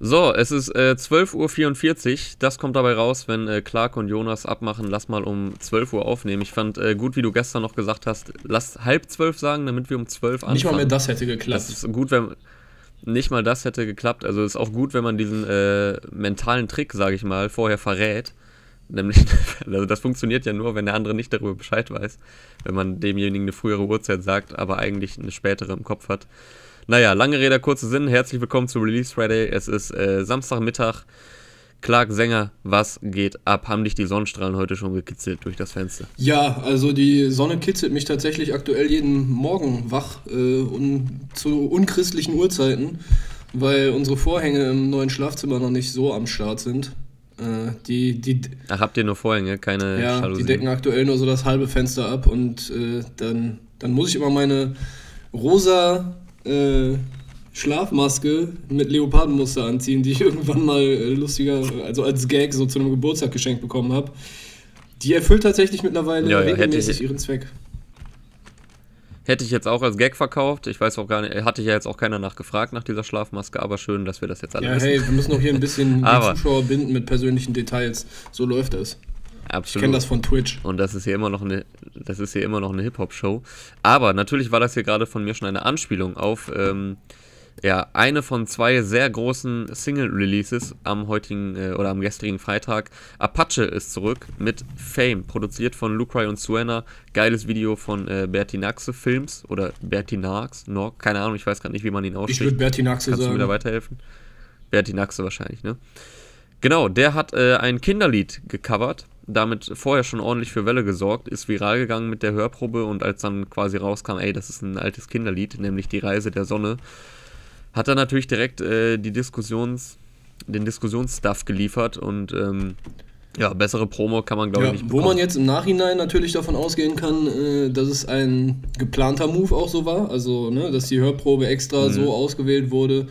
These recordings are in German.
So, es ist äh, 12.44 Uhr. Das kommt dabei raus, wenn äh, Clark und Jonas abmachen. Lass mal um 12 Uhr aufnehmen. Ich fand äh, gut, wie du gestern noch gesagt hast, lass halb zwölf sagen, damit wir um 12 anfangen. Nicht mal mehr das hätte geklappt. Das ist gut, wenn nicht mal das hätte geklappt. Also ist auch gut, wenn man diesen äh, mentalen Trick, sage ich mal, vorher verrät. Nämlich, also das funktioniert ja nur, wenn der andere nicht darüber Bescheid weiß. Wenn man demjenigen eine frühere Uhrzeit sagt, aber eigentlich eine spätere im Kopf hat. Naja, lange Rede, kurzer Sinn. Herzlich willkommen zu Release Friday. Es ist äh, Samstagmittag. Clark Sänger, was geht ab? Haben dich die Sonnenstrahlen heute schon gekitzelt durch das Fenster? Ja, also die Sonne kitzelt mich tatsächlich aktuell jeden Morgen wach äh, und zu unchristlichen Uhrzeiten, weil unsere Vorhänge im neuen Schlafzimmer noch nicht so am Start sind. Äh, die, die, Ach, habt ihr nur Vorhänge, keine Ja, Jalousien. die decken aktuell nur so das halbe Fenster ab und äh, dann, dann muss ich immer meine rosa äh, Schlafmaske mit Leopardenmuster anziehen, die ich irgendwann mal äh, lustiger, also als Gag so zu einem Geburtstag geschenkt bekommen habe. Die erfüllt tatsächlich mittlerweile ja, ja, regelmäßig ihren Zweck. Hätte ich jetzt auch als Gag verkauft. Ich weiß auch gar nicht, hatte ja jetzt auch keiner nachgefragt nach dieser Schlafmaske, aber schön, dass wir das jetzt alle ja, wissen. Ja, hey, wir müssen auch hier ein bisschen die Zuschauer binden mit persönlichen Details. So läuft das. Absolut. Ich kenne das von Twitch. Und das ist hier immer noch eine, das ist hier immer noch eine Hip-Hop-Show. Aber natürlich war das hier gerade von mir schon eine Anspielung auf ähm, ja, eine von zwei sehr großen Single-Releases am heutigen äh, oder am gestrigen Freitag. Apache ist zurück mit Fame, produziert von Lucry und Suena. Geiles Video von äh, Bertinaxe Films oder Bertinax, no, keine Ahnung, ich weiß gerade nicht, wie man ihn ausspricht. Ich würde Bertinaxe sagen. Kannst du mir da weiterhelfen? Bertinaxe wahrscheinlich, ne? Genau, der hat äh, ein Kinderlied gecovert, damit vorher schon ordentlich für Welle gesorgt, ist viral gegangen mit der Hörprobe und als dann quasi rauskam, ey, das ist ein altes Kinderlied, nämlich Die Reise der Sonne, hat er natürlich direkt äh, die Diskussions, den Diskussionsstuff geliefert und ähm, ja, bessere Promo kann man, glaube ja, ich, nicht bekommen. Wo man jetzt im Nachhinein natürlich davon ausgehen kann, äh, dass es ein geplanter Move auch so war. Also, ne, dass die Hörprobe extra mhm. so ausgewählt wurde,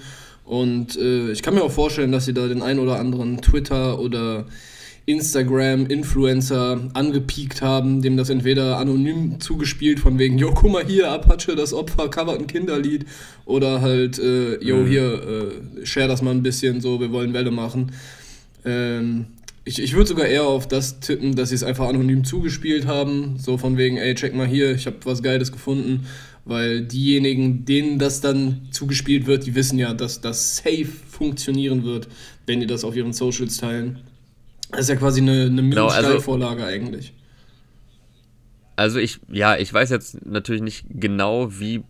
und äh, ich kann mir auch vorstellen, dass sie da den ein oder anderen Twitter oder Instagram-Influencer angepiekt haben, dem das entweder anonym zugespielt von wegen, jo, guck mal hier, Apache, das Opfer, covert ein Kinderlied, oder halt, äh, jo, mhm. hier, äh, share das mal ein bisschen, so, wir wollen Welle machen. Ähm, ich, ich würde sogar eher auf das tippen, dass sie es einfach anonym zugespielt haben, so von wegen, ey, check mal hier, ich habe was Geiles gefunden weil diejenigen, denen das dann zugespielt wird, die wissen ja, dass das safe funktionieren wird, wenn die das auf ihren Socials teilen. Das ist ja quasi eine, eine genau, also, Vorlage eigentlich. Also ich, ja, ich weiß jetzt natürlich nicht genau, wie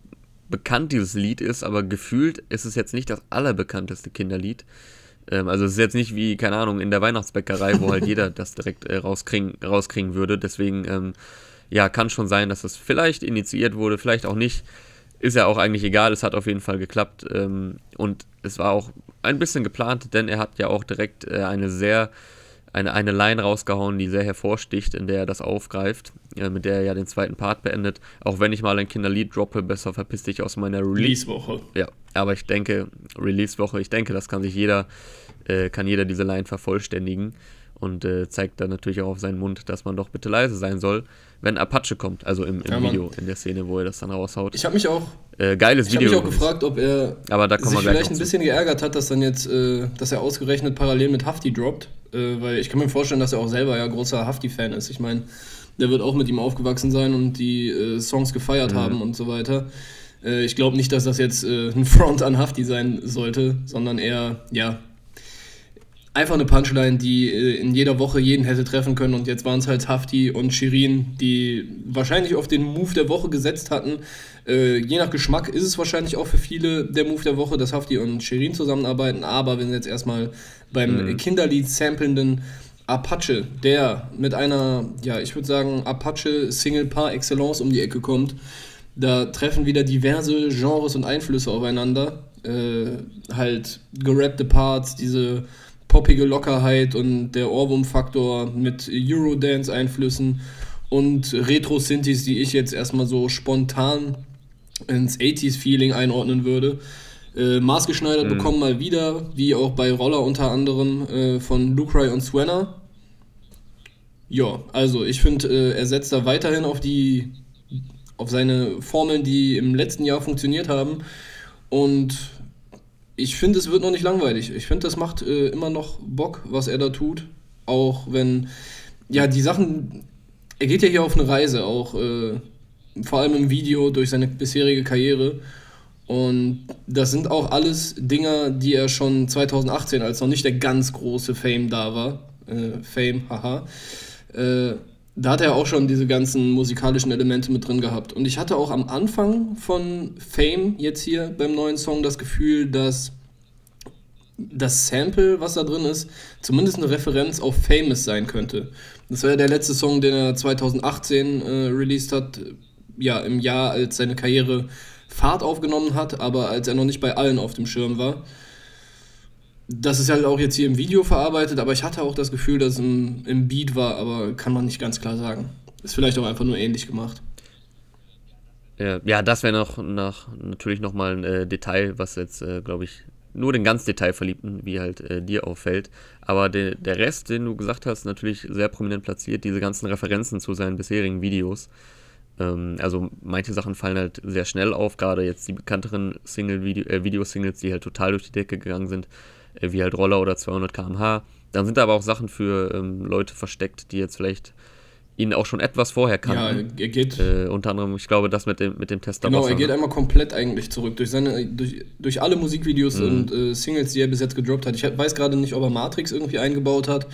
bekannt dieses Lied ist, aber gefühlt ist es jetzt nicht das allerbekannteste Kinderlied. Ähm, also es ist jetzt nicht wie, keine Ahnung, in der Weihnachtsbäckerei, wo halt jeder das direkt äh, rauskriegen, rauskriegen würde. Deswegen ähm, ja, kann schon sein, dass es vielleicht initiiert wurde, vielleicht auch nicht. Ist ja auch eigentlich egal, es hat auf jeden Fall geklappt. Ähm, und es war auch ein bisschen geplant, denn er hat ja auch direkt äh, eine sehr, eine, eine Line rausgehauen, die sehr hervorsticht, in der er das aufgreift, äh, mit der er ja den zweiten Part beendet. Auch wenn ich mal ein Kinderlied droppe, besser verpiss dich aus meiner Release-Woche. Release ja, aber ich denke, Release-Woche, ich denke, das kann sich jeder, äh, kann jeder diese Line vervollständigen und äh, zeigt dann natürlich auch auf seinen Mund, dass man doch bitte leise sein soll, wenn Apache kommt, also im, im ja, Video, in der Szene, wo er das dann raushaut. Ich habe mich auch äh, geiles ich Video. Ich habe mich auch gefragt, ob er Aber da sich vielleicht ein bisschen geärgert hat, dass dann jetzt, äh, dass er ausgerechnet parallel mit Hafti droppt, äh, weil ich kann mir vorstellen, dass er auch selber ja großer Hafti-Fan ist. Ich meine, der wird auch mit ihm aufgewachsen sein und die äh, Songs gefeiert mhm. haben und so weiter. Äh, ich glaube nicht, dass das jetzt ein Front an Hafti sein sollte, sondern eher, ja, einfach eine Punchline, die äh, in jeder Woche jeden hätte treffen können. Und jetzt waren es halt Hafti und Shirin, die wahrscheinlich auf den Move der Woche gesetzt hatten. Äh, je nach Geschmack ist es wahrscheinlich auch für viele der Move der Woche, dass Hafti und Shirin zusammenarbeiten. Aber wir sind jetzt erstmal beim mhm. Kinderlied samplenden Apache, der mit einer, ja, ich würde sagen, Apache-Single par excellence um die Ecke kommt. Da treffen wieder diverse Genres und Einflüsse aufeinander. Äh, halt gerappte Parts, diese poppige Lockerheit und der Ohrwurm-Faktor mit Eurodance-Einflüssen und Retro-Synthes, die ich jetzt erstmal so spontan ins 80s-Feeling einordnen würde. Äh, maßgeschneidert mhm. bekommen mal wieder, wie auch bei Roller unter anderem äh, von Lucry und Swanner. Ja, also ich finde, äh, er setzt da weiterhin auf die, auf seine Formeln, die im letzten Jahr funktioniert haben. Und ich finde, es wird noch nicht langweilig. Ich finde, das macht äh, immer noch Bock, was er da tut. Auch wenn, ja, die Sachen, er geht ja hier auf eine Reise, auch äh, vor allem im Video durch seine bisherige Karriere. Und das sind auch alles Dinger, die er schon 2018, als noch nicht der ganz große Fame da war, äh, Fame, haha, äh, da hat er auch schon diese ganzen musikalischen Elemente mit drin gehabt. Und ich hatte auch am Anfang von Fame jetzt hier beim neuen Song das Gefühl, dass das Sample, was da drin ist, zumindest eine Referenz auf Famous sein könnte. Das war ja der letzte Song, den er 2018 äh, released hat, ja, im Jahr, als seine Karriere Fahrt aufgenommen hat, aber als er noch nicht bei allen auf dem Schirm war. Das ist halt auch jetzt hier im Video verarbeitet, aber ich hatte auch das Gefühl, dass es im, im Beat war, aber kann man nicht ganz klar sagen. Ist vielleicht auch einfach nur ähnlich gemacht. Ja, das wäre noch, noch natürlich nochmal ein äh, Detail, was jetzt, äh, glaube ich, nur den ganz Detailverliebten, wie halt äh, dir auffällt. Aber de, der Rest, den du gesagt hast, natürlich sehr prominent platziert, diese ganzen Referenzen zu seinen bisherigen Videos. Ähm, also manche Sachen fallen halt sehr schnell auf, gerade jetzt die bekannteren Single-Video, äh, Videosingles, die halt total durch die Decke gegangen sind wie halt Roller oder 200 km/h. Dann sind da aber auch Sachen für ähm, Leute versteckt, die jetzt vielleicht ihn auch schon etwas vorher kannten. Ja, er geht. Äh, unter anderem, ich glaube, das mit dem, mit dem Tester. Genau, er geht einmal komplett eigentlich zurück. Durch, seine, durch, durch alle Musikvideos mhm. und äh, Singles, die er bis jetzt gedroppt hat. Ich weiß gerade nicht, ob er Matrix irgendwie eingebaut hat,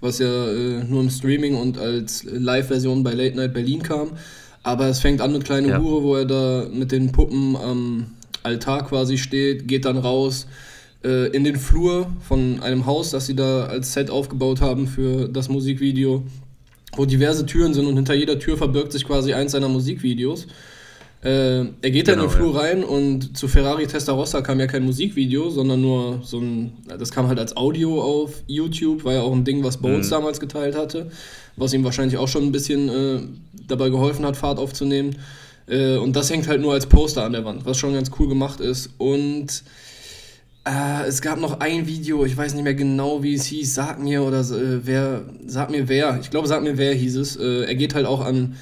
was ja äh, nur im Streaming und als Live-Version bei Late Night Berlin kam. Aber es fängt an mit Kleine ja. Hure, wo er da mit den Puppen am Altar quasi steht, geht dann raus äh, in den Flur von einem Haus, das sie da als Set aufgebaut haben für das Musikvideo, wo diverse Türen sind und hinter jeder Tür verbirgt sich quasi eins seiner Musikvideos. Äh, er geht genau, dann in den Flur ja. rein und zu Ferrari Testarossa kam ja kein Musikvideo, sondern nur so ein, das kam halt als Audio auf YouTube, war ja auch ein Ding, was Bones mhm. damals geteilt hatte, was ihm wahrscheinlich auch schon ein bisschen äh, dabei geholfen hat, Fahrt aufzunehmen. Äh, und das hängt halt nur als Poster an der Wand, was schon ganz cool gemacht ist. Und äh, es gab noch ein Video, ich weiß nicht mehr genau, wie es hieß. Sag mir oder äh, wer, sag mir wer. Ich glaube, sag mir wer hieß es. Äh, er geht halt auch an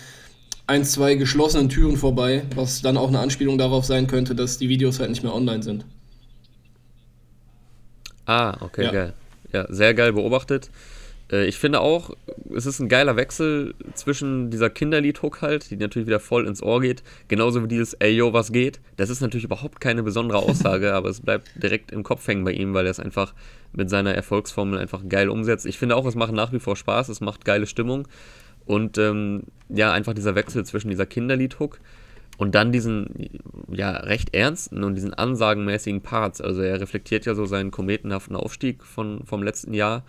ein, zwei geschlossenen Türen vorbei, was dann auch eine Anspielung darauf sein könnte, dass die Videos halt nicht mehr online sind. Ah, okay, ja. geil. Ja, sehr geil beobachtet. Äh, ich finde auch, es ist ein geiler Wechsel zwischen dieser Kinderlied-Hook halt, die natürlich wieder voll ins Ohr geht, genauso wie dieses Ey yo, was geht. Das ist natürlich überhaupt keine besondere Aussage, aber es bleibt direkt im Kopf hängen bei ihm, weil er es einfach mit seiner Erfolgsformel einfach geil umsetzt. Ich finde auch, es macht nach wie vor Spaß, es macht geile Stimmung und ähm, ja, einfach dieser Wechsel zwischen dieser Kinderlied-Hook und dann diesen ja recht ernsten und diesen ansagenmäßigen Parts. Also er reflektiert ja so seinen kometenhaften Aufstieg von, vom letzten Jahr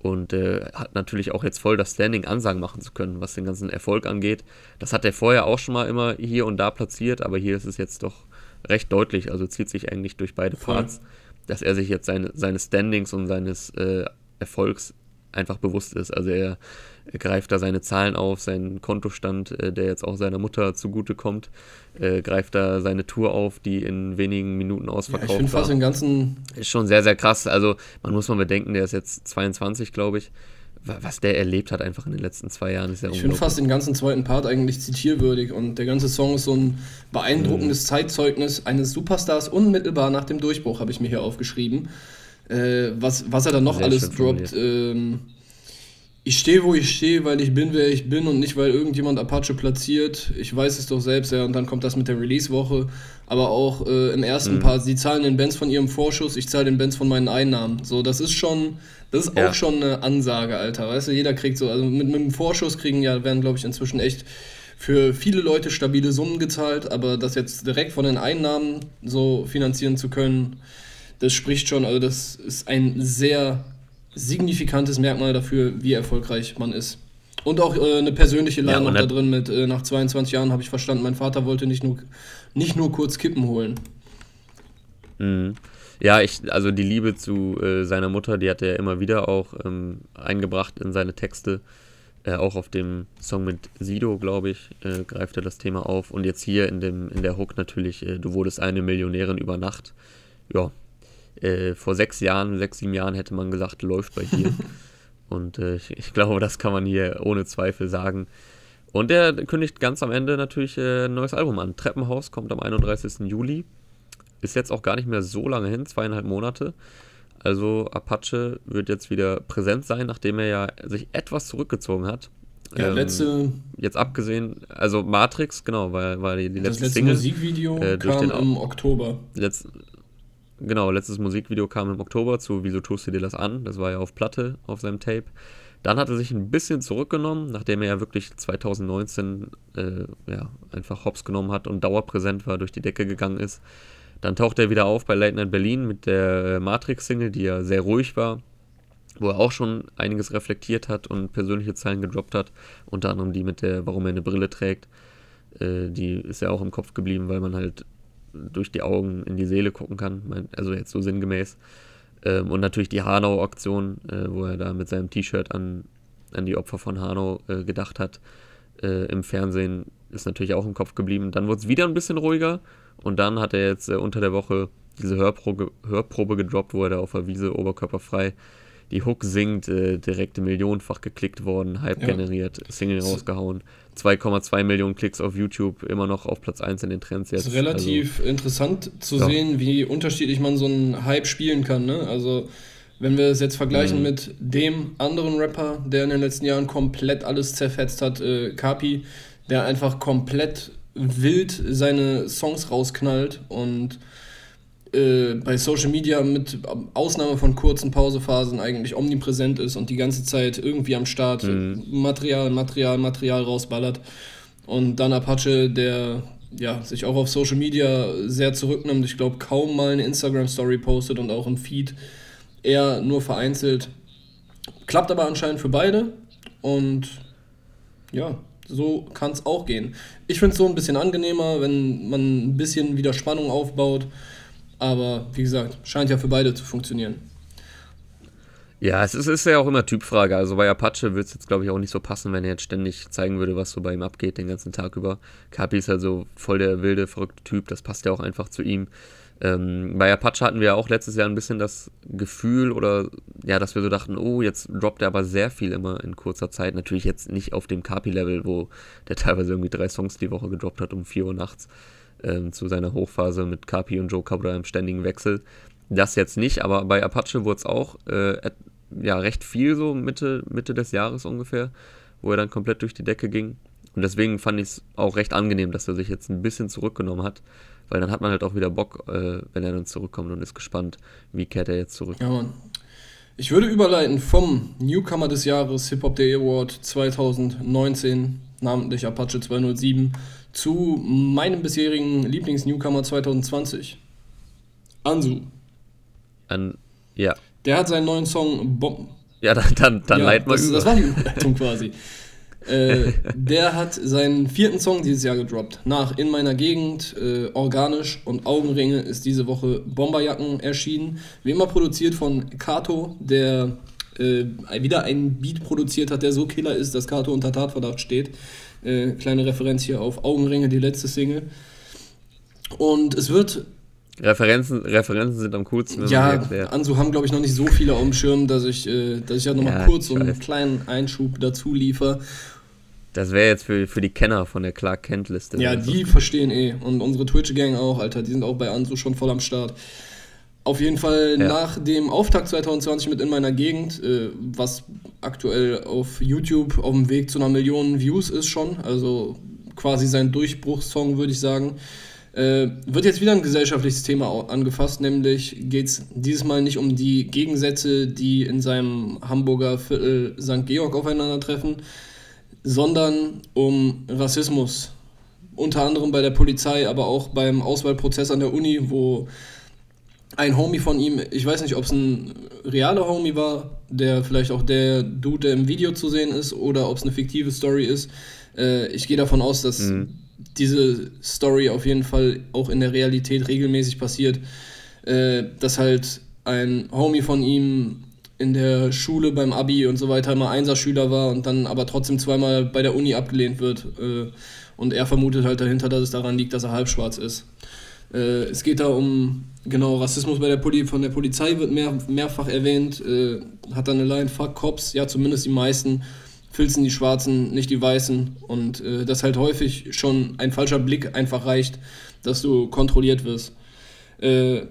und äh, hat natürlich auch jetzt voll das Standing, Ansagen machen zu können, was den ganzen Erfolg angeht. Das hat er vorher auch schon mal immer hier und da platziert, aber hier ist es jetzt doch recht deutlich, also zieht sich eigentlich durch beide Parts, dass er sich jetzt seine, seine Standings und seines äh, Erfolgs einfach bewusst ist. Also er greift da seine Zahlen auf, seinen Kontostand, äh, der jetzt auch seiner Mutter zugutekommt, äh, greift da seine Tour auf, die in wenigen Minuten ausverkauft ja, ich war. Fast den ganzen ist schon sehr, sehr krass. Also man muss mal bedenken, der ist jetzt 22, glaube ich. Was der erlebt hat einfach in den letzten zwei Jahren ist ja Ich finde fast den ganzen zweiten Part eigentlich zitierwürdig und der ganze Song ist so ein beeindruckendes mhm. Zeitzeugnis eines Superstars unmittelbar nach dem Durchbruch, habe ich mir hier aufgeschrieben. Äh, was, was er dann noch Sehr alles droppt. Ähm, ich stehe, wo ich stehe, weil ich bin, wer ich bin und nicht, weil irgendjemand Apache platziert. Ich weiß es doch selbst, ja, und dann kommt das mit der Release-Woche. Aber auch äh, im ersten mhm. Part, sie zahlen den Bands von ihrem Vorschuss, ich zahle den Bands von meinen Einnahmen. So, das ist schon, das ist ja. auch schon eine Ansage, Alter. Weißt du, jeder kriegt so, also mit, mit dem Vorschuss kriegen ja, werden, glaube ich, inzwischen echt für viele Leute stabile Summen gezahlt, aber das jetzt direkt von den Einnahmen so finanzieren zu können, das spricht schon, also das ist ein sehr signifikantes Merkmal dafür, wie erfolgreich man ist. Und auch äh, eine persönliche Line ja, da drin mit, äh, nach 22 Jahren habe ich verstanden, mein Vater wollte nicht nur, nicht nur kurz Kippen holen. Mhm. Ja, ich, also die Liebe zu äh, seiner Mutter, die hat er immer wieder auch ähm, eingebracht in seine Texte. Äh, auch auf dem Song mit Sido, glaube ich, äh, greift er das Thema auf. Und jetzt hier in, dem, in der Hook natürlich, äh, du wurdest eine Millionärin über Nacht. Ja, äh, vor sechs Jahren, sechs, sieben Jahren hätte man gesagt, läuft bei dir. Und äh, ich, ich, glaube, das kann man hier ohne Zweifel sagen. Und er kündigt ganz am Ende natürlich äh, ein neues Album an. Treppenhaus kommt am 31. Juli. ist jetzt auch gar nicht mehr so lange hin, zweieinhalb Monate. Also Apache wird jetzt wieder präsent sein, nachdem er ja sich etwas zurückgezogen hat. Ja, ähm, letzte. Jetzt abgesehen, also Matrix, genau, weil, weil die, die letzte, das letzte Single, Musikvideo äh, kam den, im Oktober. Letzt, genau, letztes Musikvideo kam im Oktober zu Wieso tust du dir das an? Das war ja auf Platte, auf seinem Tape. Dann hat er sich ein bisschen zurückgenommen, nachdem er ja wirklich 2019 äh, ja, einfach Hops genommen hat und dauerpräsent war, durch die Decke gegangen ist. Dann taucht er wieder auf bei Late Night Berlin mit der Matrix-Single, die ja sehr ruhig war, wo er auch schon einiges reflektiert hat und persönliche Zeilen gedroppt hat. Unter anderem die mit der, warum er eine Brille trägt. Äh, die ist ja auch im Kopf geblieben, weil man halt durch die Augen in die Seele gucken kann. Also jetzt so sinngemäß. Ähm, und natürlich die Hanau-Aktion, äh, wo er da mit seinem T-Shirt an, an die Opfer von Hanau äh, gedacht hat. Äh, Im Fernsehen ist natürlich auch im Kopf geblieben. Dann wurde es wieder ein bisschen ruhiger und dann hat er jetzt äh, unter der Woche diese Hörprobe, Hörprobe gedroppt, wo er da auf der Wiese oberkörperfrei die Hook singt, äh, direkt millionenfach geklickt worden, Hype ja. generiert, Single rausgehauen. 2,2 Millionen Klicks auf YouTube, immer noch auf Platz 1 in den Trends jetzt. Das ist relativ also, interessant zu ja. sehen, wie unterschiedlich man so einen Hype spielen kann. Ne? Also, wenn wir es jetzt vergleichen mhm. mit dem anderen Rapper, der in den letzten Jahren komplett alles zerfetzt hat, äh, Kapi, der einfach komplett wild seine Songs rausknallt und äh, bei Social Media mit Ausnahme von kurzen Pausephasen eigentlich omnipräsent ist und die ganze Zeit irgendwie am Start mhm. Material, Material, Material rausballert. Und dann Apache, der ja, sich auch auf Social Media sehr zurücknimmt. Ich glaube, kaum mal eine Instagram-Story postet und auch im Feed eher nur vereinzelt. Klappt aber anscheinend für beide. Und ja, so kann es auch gehen. Ich finde es so ein bisschen angenehmer, wenn man ein bisschen wieder Spannung aufbaut aber wie gesagt, scheint ja für beide zu funktionieren. Ja, es ist, ist ja auch immer Typfrage. Also bei Apache würde es jetzt, glaube ich, auch nicht so passen, wenn er jetzt ständig zeigen würde, was so bei ihm abgeht den ganzen Tag über. Kapi ist also voll der wilde, verrückte Typ. Das passt ja auch einfach zu ihm. Ähm, bei Apache hatten wir ja auch letztes Jahr ein bisschen das Gefühl oder ja, dass wir so dachten, oh, jetzt droppt er aber sehr viel immer in kurzer Zeit. Natürlich jetzt nicht auf dem Kapi-Level, wo der teilweise irgendwie drei Songs die Woche gedroppt hat um 4 Uhr nachts ähm, zu seiner Hochphase mit Kapi und Joe Cabra im ständigen Wechsel. Das jetzt nicht, aber bei Apache wurde es auch äh, ja, recht viel so Mitte, Mitte des Jahres ungefähr, wo er dann komplett durch die Decke ging. Und deswegen fand ich es auch recht angenehm, dass er sich jetzt ein bisschen zurückgenommen hat, weil dann hat man halt auch wieder Bock, äh, wenn er dann zurückkommt und ist gespannt, wie kehrt er jetzt zurück. Ja, Mann. Ich würde überleiten vom Newcomer des Jahres Hip Hop Day Award 2019, namentlich Apache 207, zu meinem bisherigen Lieblings-Newcomer 2020. Ansu. An, ja. Der hat seinen neuen Song Bomb. Ja, dann, dann, dann ja, leit mal das, über. Das war die Überleitung quasi. äh, der hat seinen vierten Song dieses Jahr gedroppt. Nach In meiner Gegend, äh, Organisch und Augenringe ist diese Woche Bomberjacken erschienen. Wie immer produziert von Kato, der äh, wieder einen Beat produziert hat, der so killer ist, dass Kato unter Tatverdacht steht. Äh, kleine Referenz hier auf Augenringe, die letzte Single. Und es wird. Referenzen, Referenzen sind am coolsten. Ja, Ansu haben, glaube ich, noch nicht so viele auf dem Schirm, dass ich, äh, dass ich ja nochmal ja, kurz so einen kleinen Einschub dazu liefere. Das wäre jetzt für, für die Kenner von der Clark Kent-Liste. Ja, die verstehen eh. Und unsere Twitch-Gang auch, Alter. Die sind auch bei Ansu schon voll am Start. Auf jeden Fall ja. nach dem Auftakt 2020 mit In meiner Gegend, äh, was aktuell auf YouTube auf dem Weg zu einer Million Views ist schon, also quasi sein Durchbruchssong, würde ich sagen, äh, wird jetzt wieder ein gesellschaftliches Thema angefasst, nämlich geht es dieses Mal nicht um die Gegensätze, die in seinem Hamburger Viertel St. Georg aufeinandertreffen, sondern um Rassismus. Unter anderem bei der Polizei, aber auch beim Auswahlprozess an der Uni, wo ein Homie von ihm, ich weiß nicht, ob es ein realer Homie war, der vielleicht auch der Dude, der im Video zu sehen ist, oder ob es eine fiktive Story ist. Äh, ich gehe davon aus, dass mhm. diese Story auf jeden Fall auch in der Realität regelmäßig passiert. Äh, dass halt ein Homie von ihm in der Schule beim Abi und so weiter immer Einserschüler war und dann aber trotzdem zweimal bei der Uni abgelehnt wird. Äh, und er vermutet halt dahinter, dass es daran liegt, dass er halbschwarz ist. Äh, es geht da um, genau, Rassismus bei der Poli von der Polizei wird mehr, mehrfach erwähnt. Äh, hat dann eine Line, fuck Cops, ja, zumindest die meisten filzen die Schwarzen, nicht die Weißen. Und äh, das halt häufig schon ein falscher Blick einfach reicht, dass du kontrolliert wirst. Äh,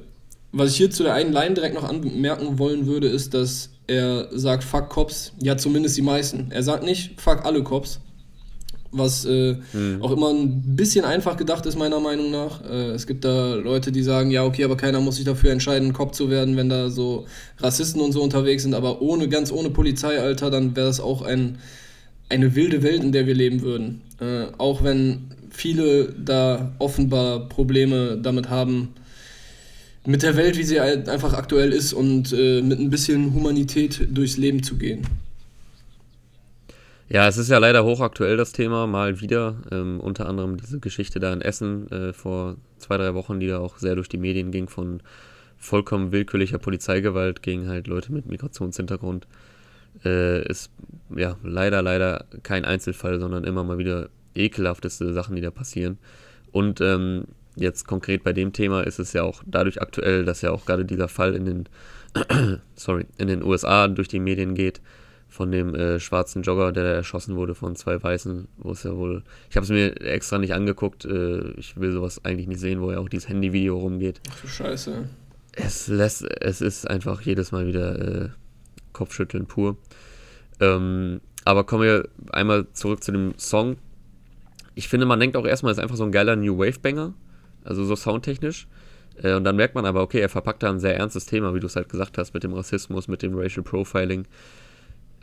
was ich hier zu der einen Line direkt noch anmerken wollen würde, ist, dass er sagt, fuck Cops, ja zumindest die meisten. Er sagt nicht, fuck alle Cops, was äh, mhm. auch immer ein bisschen einfach gedacht ist, meiner Meinung nach. Äh, es gibt da Leute, die sagen, ja, okay, aber keiner muss sich dafür entscheiden, Cop zu werden, wenn da so Rassisten und so unterwegs sind, aber ohne, ganz ohne Polizeialter, dann wäre das auch ein, eine wilde Welt, in der wir leben würden. Äh, auch wenn viele da offenbar Probleme damit haben, mit der Welt, wie sie halt einfach aktuell ist und äh, mit ein bisschen Humanität durchs Leben zu gehen. Ja, es ist ja leider hochaktuell das Thema, mal wieder. Ähm, unter anderem diese Geschichte da in Essen äh, vor zwei, drei Wochen, die da auch sehr durch die Medien ging von vollkommen willkürlicher Polizeigewalt gegen halt Leute mit Migrationshintergrund. Äh, ist ja leider, leider kein Einzelfall, sondern immer mal wieder ekelhafteste Sachen, die da passieren. Und ähm, jetzt konkret bei dem Thema ist es ja auch dadurch aktuell, dass ja auch gerade dieser Fall in den, sorry, in den USA durch die Medien geht von dem äh, schwarzen Jogger, der da erschossen wurde von zwei Weißen, wo es ja wohl, ich habe es mir extra nicht angeguckt, äh, ich will sowas eigentlich nicht sehen, wo ja auch dieses Handyvideo rumgeht. Ach du Scheiße. Es lässt, es ist einfach jedes Mal wieder äh, Kopfschütteln pur. Ähm, aber kommen wir einmal zurück zu dem Song. Ich finde, man denkt auch erstmal, es ist einfach so ein geiler New Wave Banger, also so soundtechnisch. Äh, und dann merkt man aber, okay, er verpackt da ein sehr ernstes Thema, wie du es halt gesagt hast, mit dem Rassismus, mit dem Racial Profiling.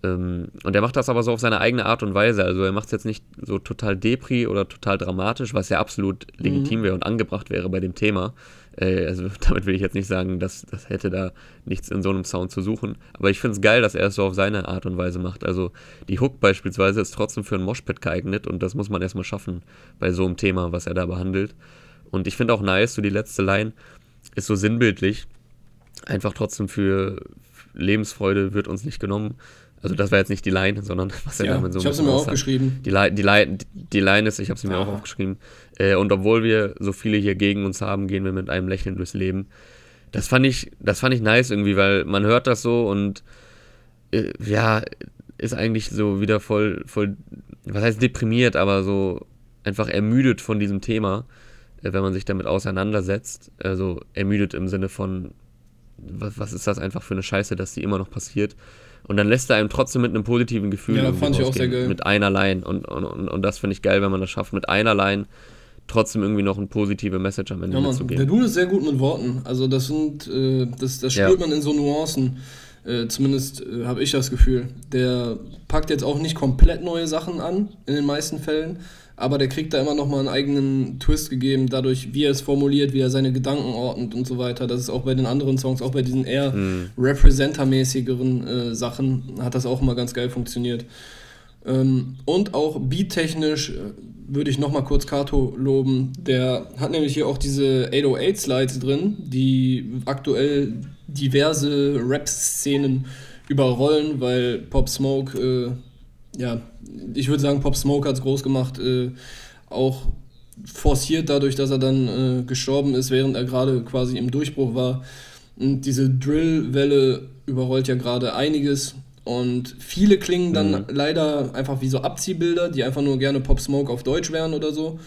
Ähm, und er macht das aber so auf seine eigene Art und Weise. Also er macht es jetzt nicht so total depri oder total dramatisch, was ja absolut legitim mhm. wäre und angebracht wäre bei dem Thema. Äh, also damit will ich jetzt nicht sagen, dass das hätte da nichts in so einem Sound zu suchen. Aber ich finde es geil, dass er es so auf seine Art und Weise macht. Also die Hook beispielsweise ist trotzdem für ein Moshpit geeignet und das muss man erstmal schaffen bei so einem Thema, was er da behandelt. Und ich finde auch nice, so die letzte Line ist so sinnbildlich. Einfach trotzdem für Lebensfreude wird uns nicht genommen. Also das war jetzt nicht die Line, sondern was er ja, damit so Ich habe sie mir aufgeschrieben. Die Line, die, Line, die Line ist, ich habe sie mir ah. auch aufgeschrieben. Äh, und obwohl wir so viele hier gegen uns haben, gehen wir mit einem Lächeln durchs Leben. Das fand ich, das fand ich nice irgendwie, weil man hört das so und äh, ja, ist eigentlich so wieder voll, voll, was heißt deprimiert, aber so einfach ermüdet von diesem Thema, äh, wenn man sich damit auseinandersetzt. Also ermüdet im Sinne von, was, was ist das einfach für eine Scheiße, dass die immer noch passiert. Und dann lässt er einem trotzdem mit einem positiven Gefühl. Ja, fand ich auch sehr geil. Mit einer Line. Und, und, und, und das finde ich geil, wenn man das schafft, mit einer Line trotzdem irgendwie noch eine positive Message am Ende ja, mitzugeben. Der Dude ist sehr gut mit Worten. Also das sind, äh, das, das spürt ja. man in so Nuancen. Äh, zumindest äh, habe ich das Gefühl. Der packt jetzt auch nicht komplett neue Sachen an, in den meisten Fällen, aber der kriegt da immer noch mal einen eigenen Twist gegeben, dadurch, wie er es formuliert, wie er seine Gedanken ordnet und so weiter. Das ist auch bei den anderen Songs, auch bei diesen eher mhm. Representer-mäßigeren äh, Sachen, hat das auch immer ganz geil funktioniert. Ähm, und auch beattechnisch äh, würde ich noch mal kurz Kato loben. Der hat nämlich hier auch diese 808-Slides drin, die aktuell diverse Rap-Szenen überrollen, weil Pop Smoke äh, ja, ich würde sagen, Pop Smoke hat es groß gemacht, äh, auch forciert dadurch, dass er dann äh, gestorben ist, während er gerade quasi im Durchbruch war. Und diese Drill-Welle überrollt ja gerade einiges. Und viele klingen dann mhm. leider einfach wie so Abziehbilder, die einfach nur gerne Pop Smoke auf Deutsch wären oder so.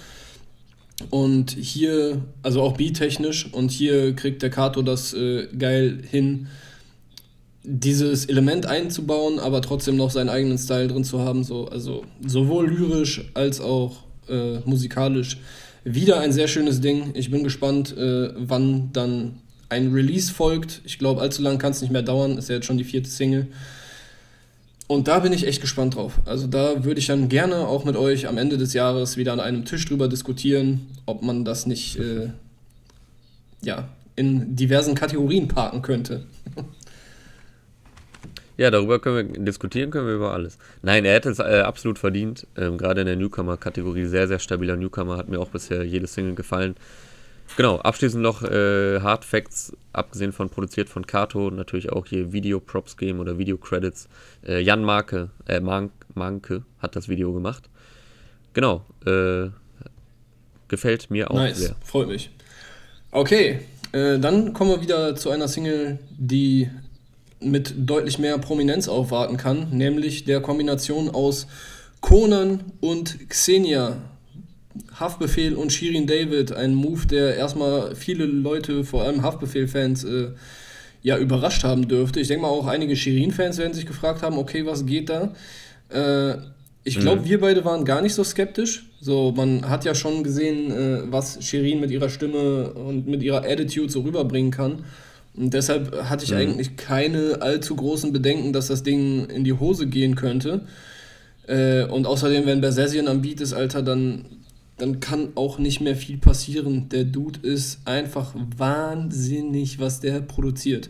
Und hier, also auch beat-technisch, und hier kriegt der Kato das äh, geil hin, dieses Element einzubauen, aber trotzdem noch seinen eigenen Style drin zu haben. So, also sowohl lyrisch als auch äh, musikalisch. Wieder ein sehr schönes Ding. Ich bin gespannt, äh, wann dann ein Release folgt. Ich glaube, allzu lang kann es nicht mehr dauern. Ist ja jetzt schon die vierte Single. Und da bin ich echt gespannt drauf. Also da würde ich dann gerne auch mit euch am Ende des Jahres wieder an einem Tisch drüber diskutieren, ob man das nicht äh, ja, in diversen Kategorien parken könnte. Ja, darüber können wir diskutieren, können wir über alles. Nein, er hätte es äh, absolut verdient. Ähm, Gerade in der Newcomer-Kategorie sehr, sehr stabiler Newcomer. Hat mir auch bisher jede Single gefallen. Genau, abschließend noch äh, Hard Facts, abgesehen von produziert von Kato, natürlich auch hier Video-Props geben oder Video-Credits. Äh, Jan Marke, äh, Mank, Manke hat das Video gemacht. Genau, äh, gefällt mir auch nice, sehr. freut mich. Okay, äh, dann kommen wir wieder zu einer Single, die mit deutlich mehr Prominenz aufwarten kann, nämlich der Kombination aus Conan und Xenia. Haftbefehl und Shirin David, ein Move, der erstmal viele Leute, vor allem Haftbefehl-Fans, äh, ja, überrascht haben dürfte. Ich denke mal, auch einige Shirin-Fans werden sich gefragt haben, okay, was geht da? Äh, ich glaube, mhm. wir beide waren gar nicht so skeptisch. So, man hat ja schon gesehen, äh, was Shirin mit ihrer Stimme und mit ihrer Attitude so rüberbringen kann. Und deshalb hatte ich mhm. eigentlich keine allzu großen Bedenken, dass das Ding in die Hose gehen könnte. Äh, und außerdem, wenn Bersessian am Beat ist, Alter, dann, dann kann auch nicht mehr viel passieren. Der Dude ist einfach wahnsinnig, was der produziert.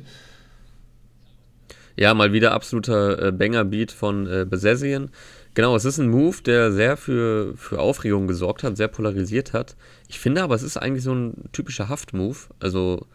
Ja, mal wieder absoluter äh, Banger-Beat von äh, Besessien. Genau, es ist ein Move, der sehr für, für Aufregung gesorgt hat, sehr polarisiert hat. Ich finde aber, es ist eigentlich so ein typischer Haft-Move. Also,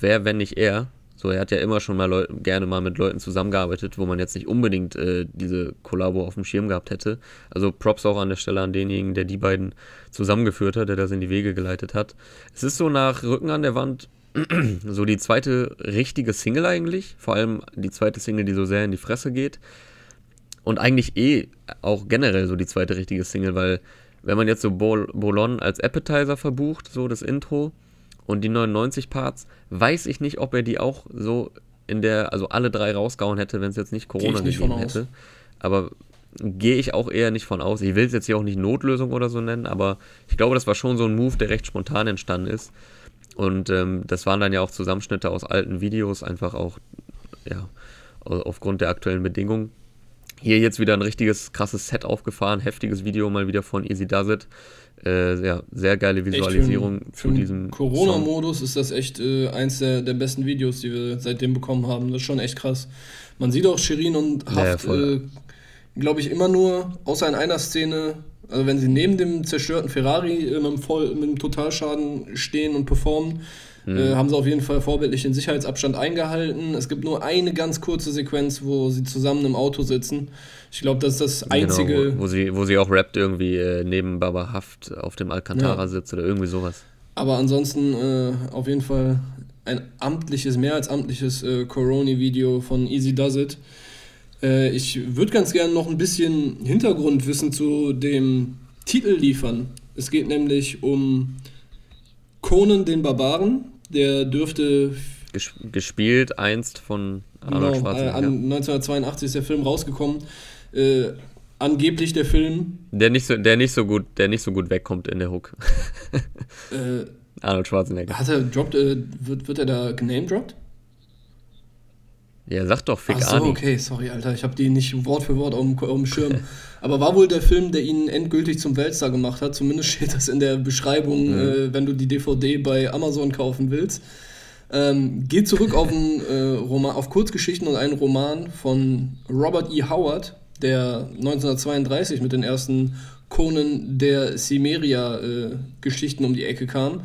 wer, wenn nicht er? So, er hat ja immer schon mal Leu gerne mal mit Leuten zusammengearbeitet, wo man jetzt nicht unbedingt äh, diese Kollabo auf dem Schirm gehabt hätte. Also Props auch an der Stelle an denjenigen, der die beiden zusammengeführt hat, der das in die Wege geleitet hat. Es ist so nach Rücken an der Wand so die zweite richtige Single eigentlich. Vor allem die zweite Single, die so sehr in die Fresse geht. Und eigentlich eh auch generell so die zweite richtige Single, weil wenn man jetzt so Bol Bolon als Appetizer verbucht, so das Intro und die 99 Parts, weiß ich nicht, ob er die auch so in der, also alle drei rausgehauen hätte, wenn es jetzt nicht Corona nicht gegeben hätte. Aber gehe ich auch eher nicht von aus. Ich will es jetzt hier auch nicht Notlösung oder so nennen, aber ich glaube, das war schon so ein Move, der recht spontan entstanden ist. Und ähm, das waren dann ja auch Zusammenschnitte aus alten Videos, einfach auch, ja, aufgrund der aktuellen Bedingungen. Hier jetzt wieder ein richtiges krasses Set aufgefahren, heftiges Video mal wieder von Easy Does It. Äh, ja, sehr geile Visualisierung echt, für, für diesem. Corona-Modus ist das echt äh, eins der, der besten Videos, die wir seitdem bekommen haben. Das ist schon echt krass. Man sieht auch Shirin und Haft, ja, äh, glaube ich, immer nur, außer in einer Szene, also wenn sie neben dem zerstörten Ferrari äh, mit, dem Voll, mit dem Totalschaden stehen und performen, Mhm. Äh, haben sie auf jeden Fall vorbildlich den Sicherheitsabstand eingehalten. Es gibt nur eine ganz kurze Sequenz, wo sie zusammen im Auto sitzen. Ich glaube, das ist das einzige. Genau, wo, wo, sie, wo sie auch rappt, irgendwie äh, neben Baba Haft auf dem Alcantara ja. sitzt oder irgendwie sowas. Aber ansonsten äh, auf jeden Fall ein amtliches, mehr als amtliches äh, Corona-Video von Easy Does It. Äh, ich würde ganz gerne noch ein bisschen Hintergrundwissen zu dem Titel liefern. Es geht nämlich um Conan den Barbaren, der dürfte. Gespielt einst von Arnold genau, Schwarzenegger. An 1982 ist der Film rausgekommen. Äh, angeblich der Film. Der nicht so, der nicht so gut, der nicht so gut wegkommt in der Hook. äh, Arnold Schwarzenegger. Hat er droppt, äh, wird, wird er da genamedroppt? Ja, sag doch, Fick Ach so, Ani. okay, sorry, Alter, ich habe die nicht Wort für Wort auf dem, auf dem Schirm. Aber war wohl der Film, der ihn endgültig zum Weltstar gemacht hat. Zumindest steht das in der Beschreibung, mhm. äh, wenn du die DVD bei Amazon kaufen willst. Ähm, geht zurück auf, einen, äh, Roman, auf Kurzgeschichten und einen Roman von Robert E. Howard, der 1932 mit den ersten Conan der Cimeria-Geschichten äh, um die Ecke kam.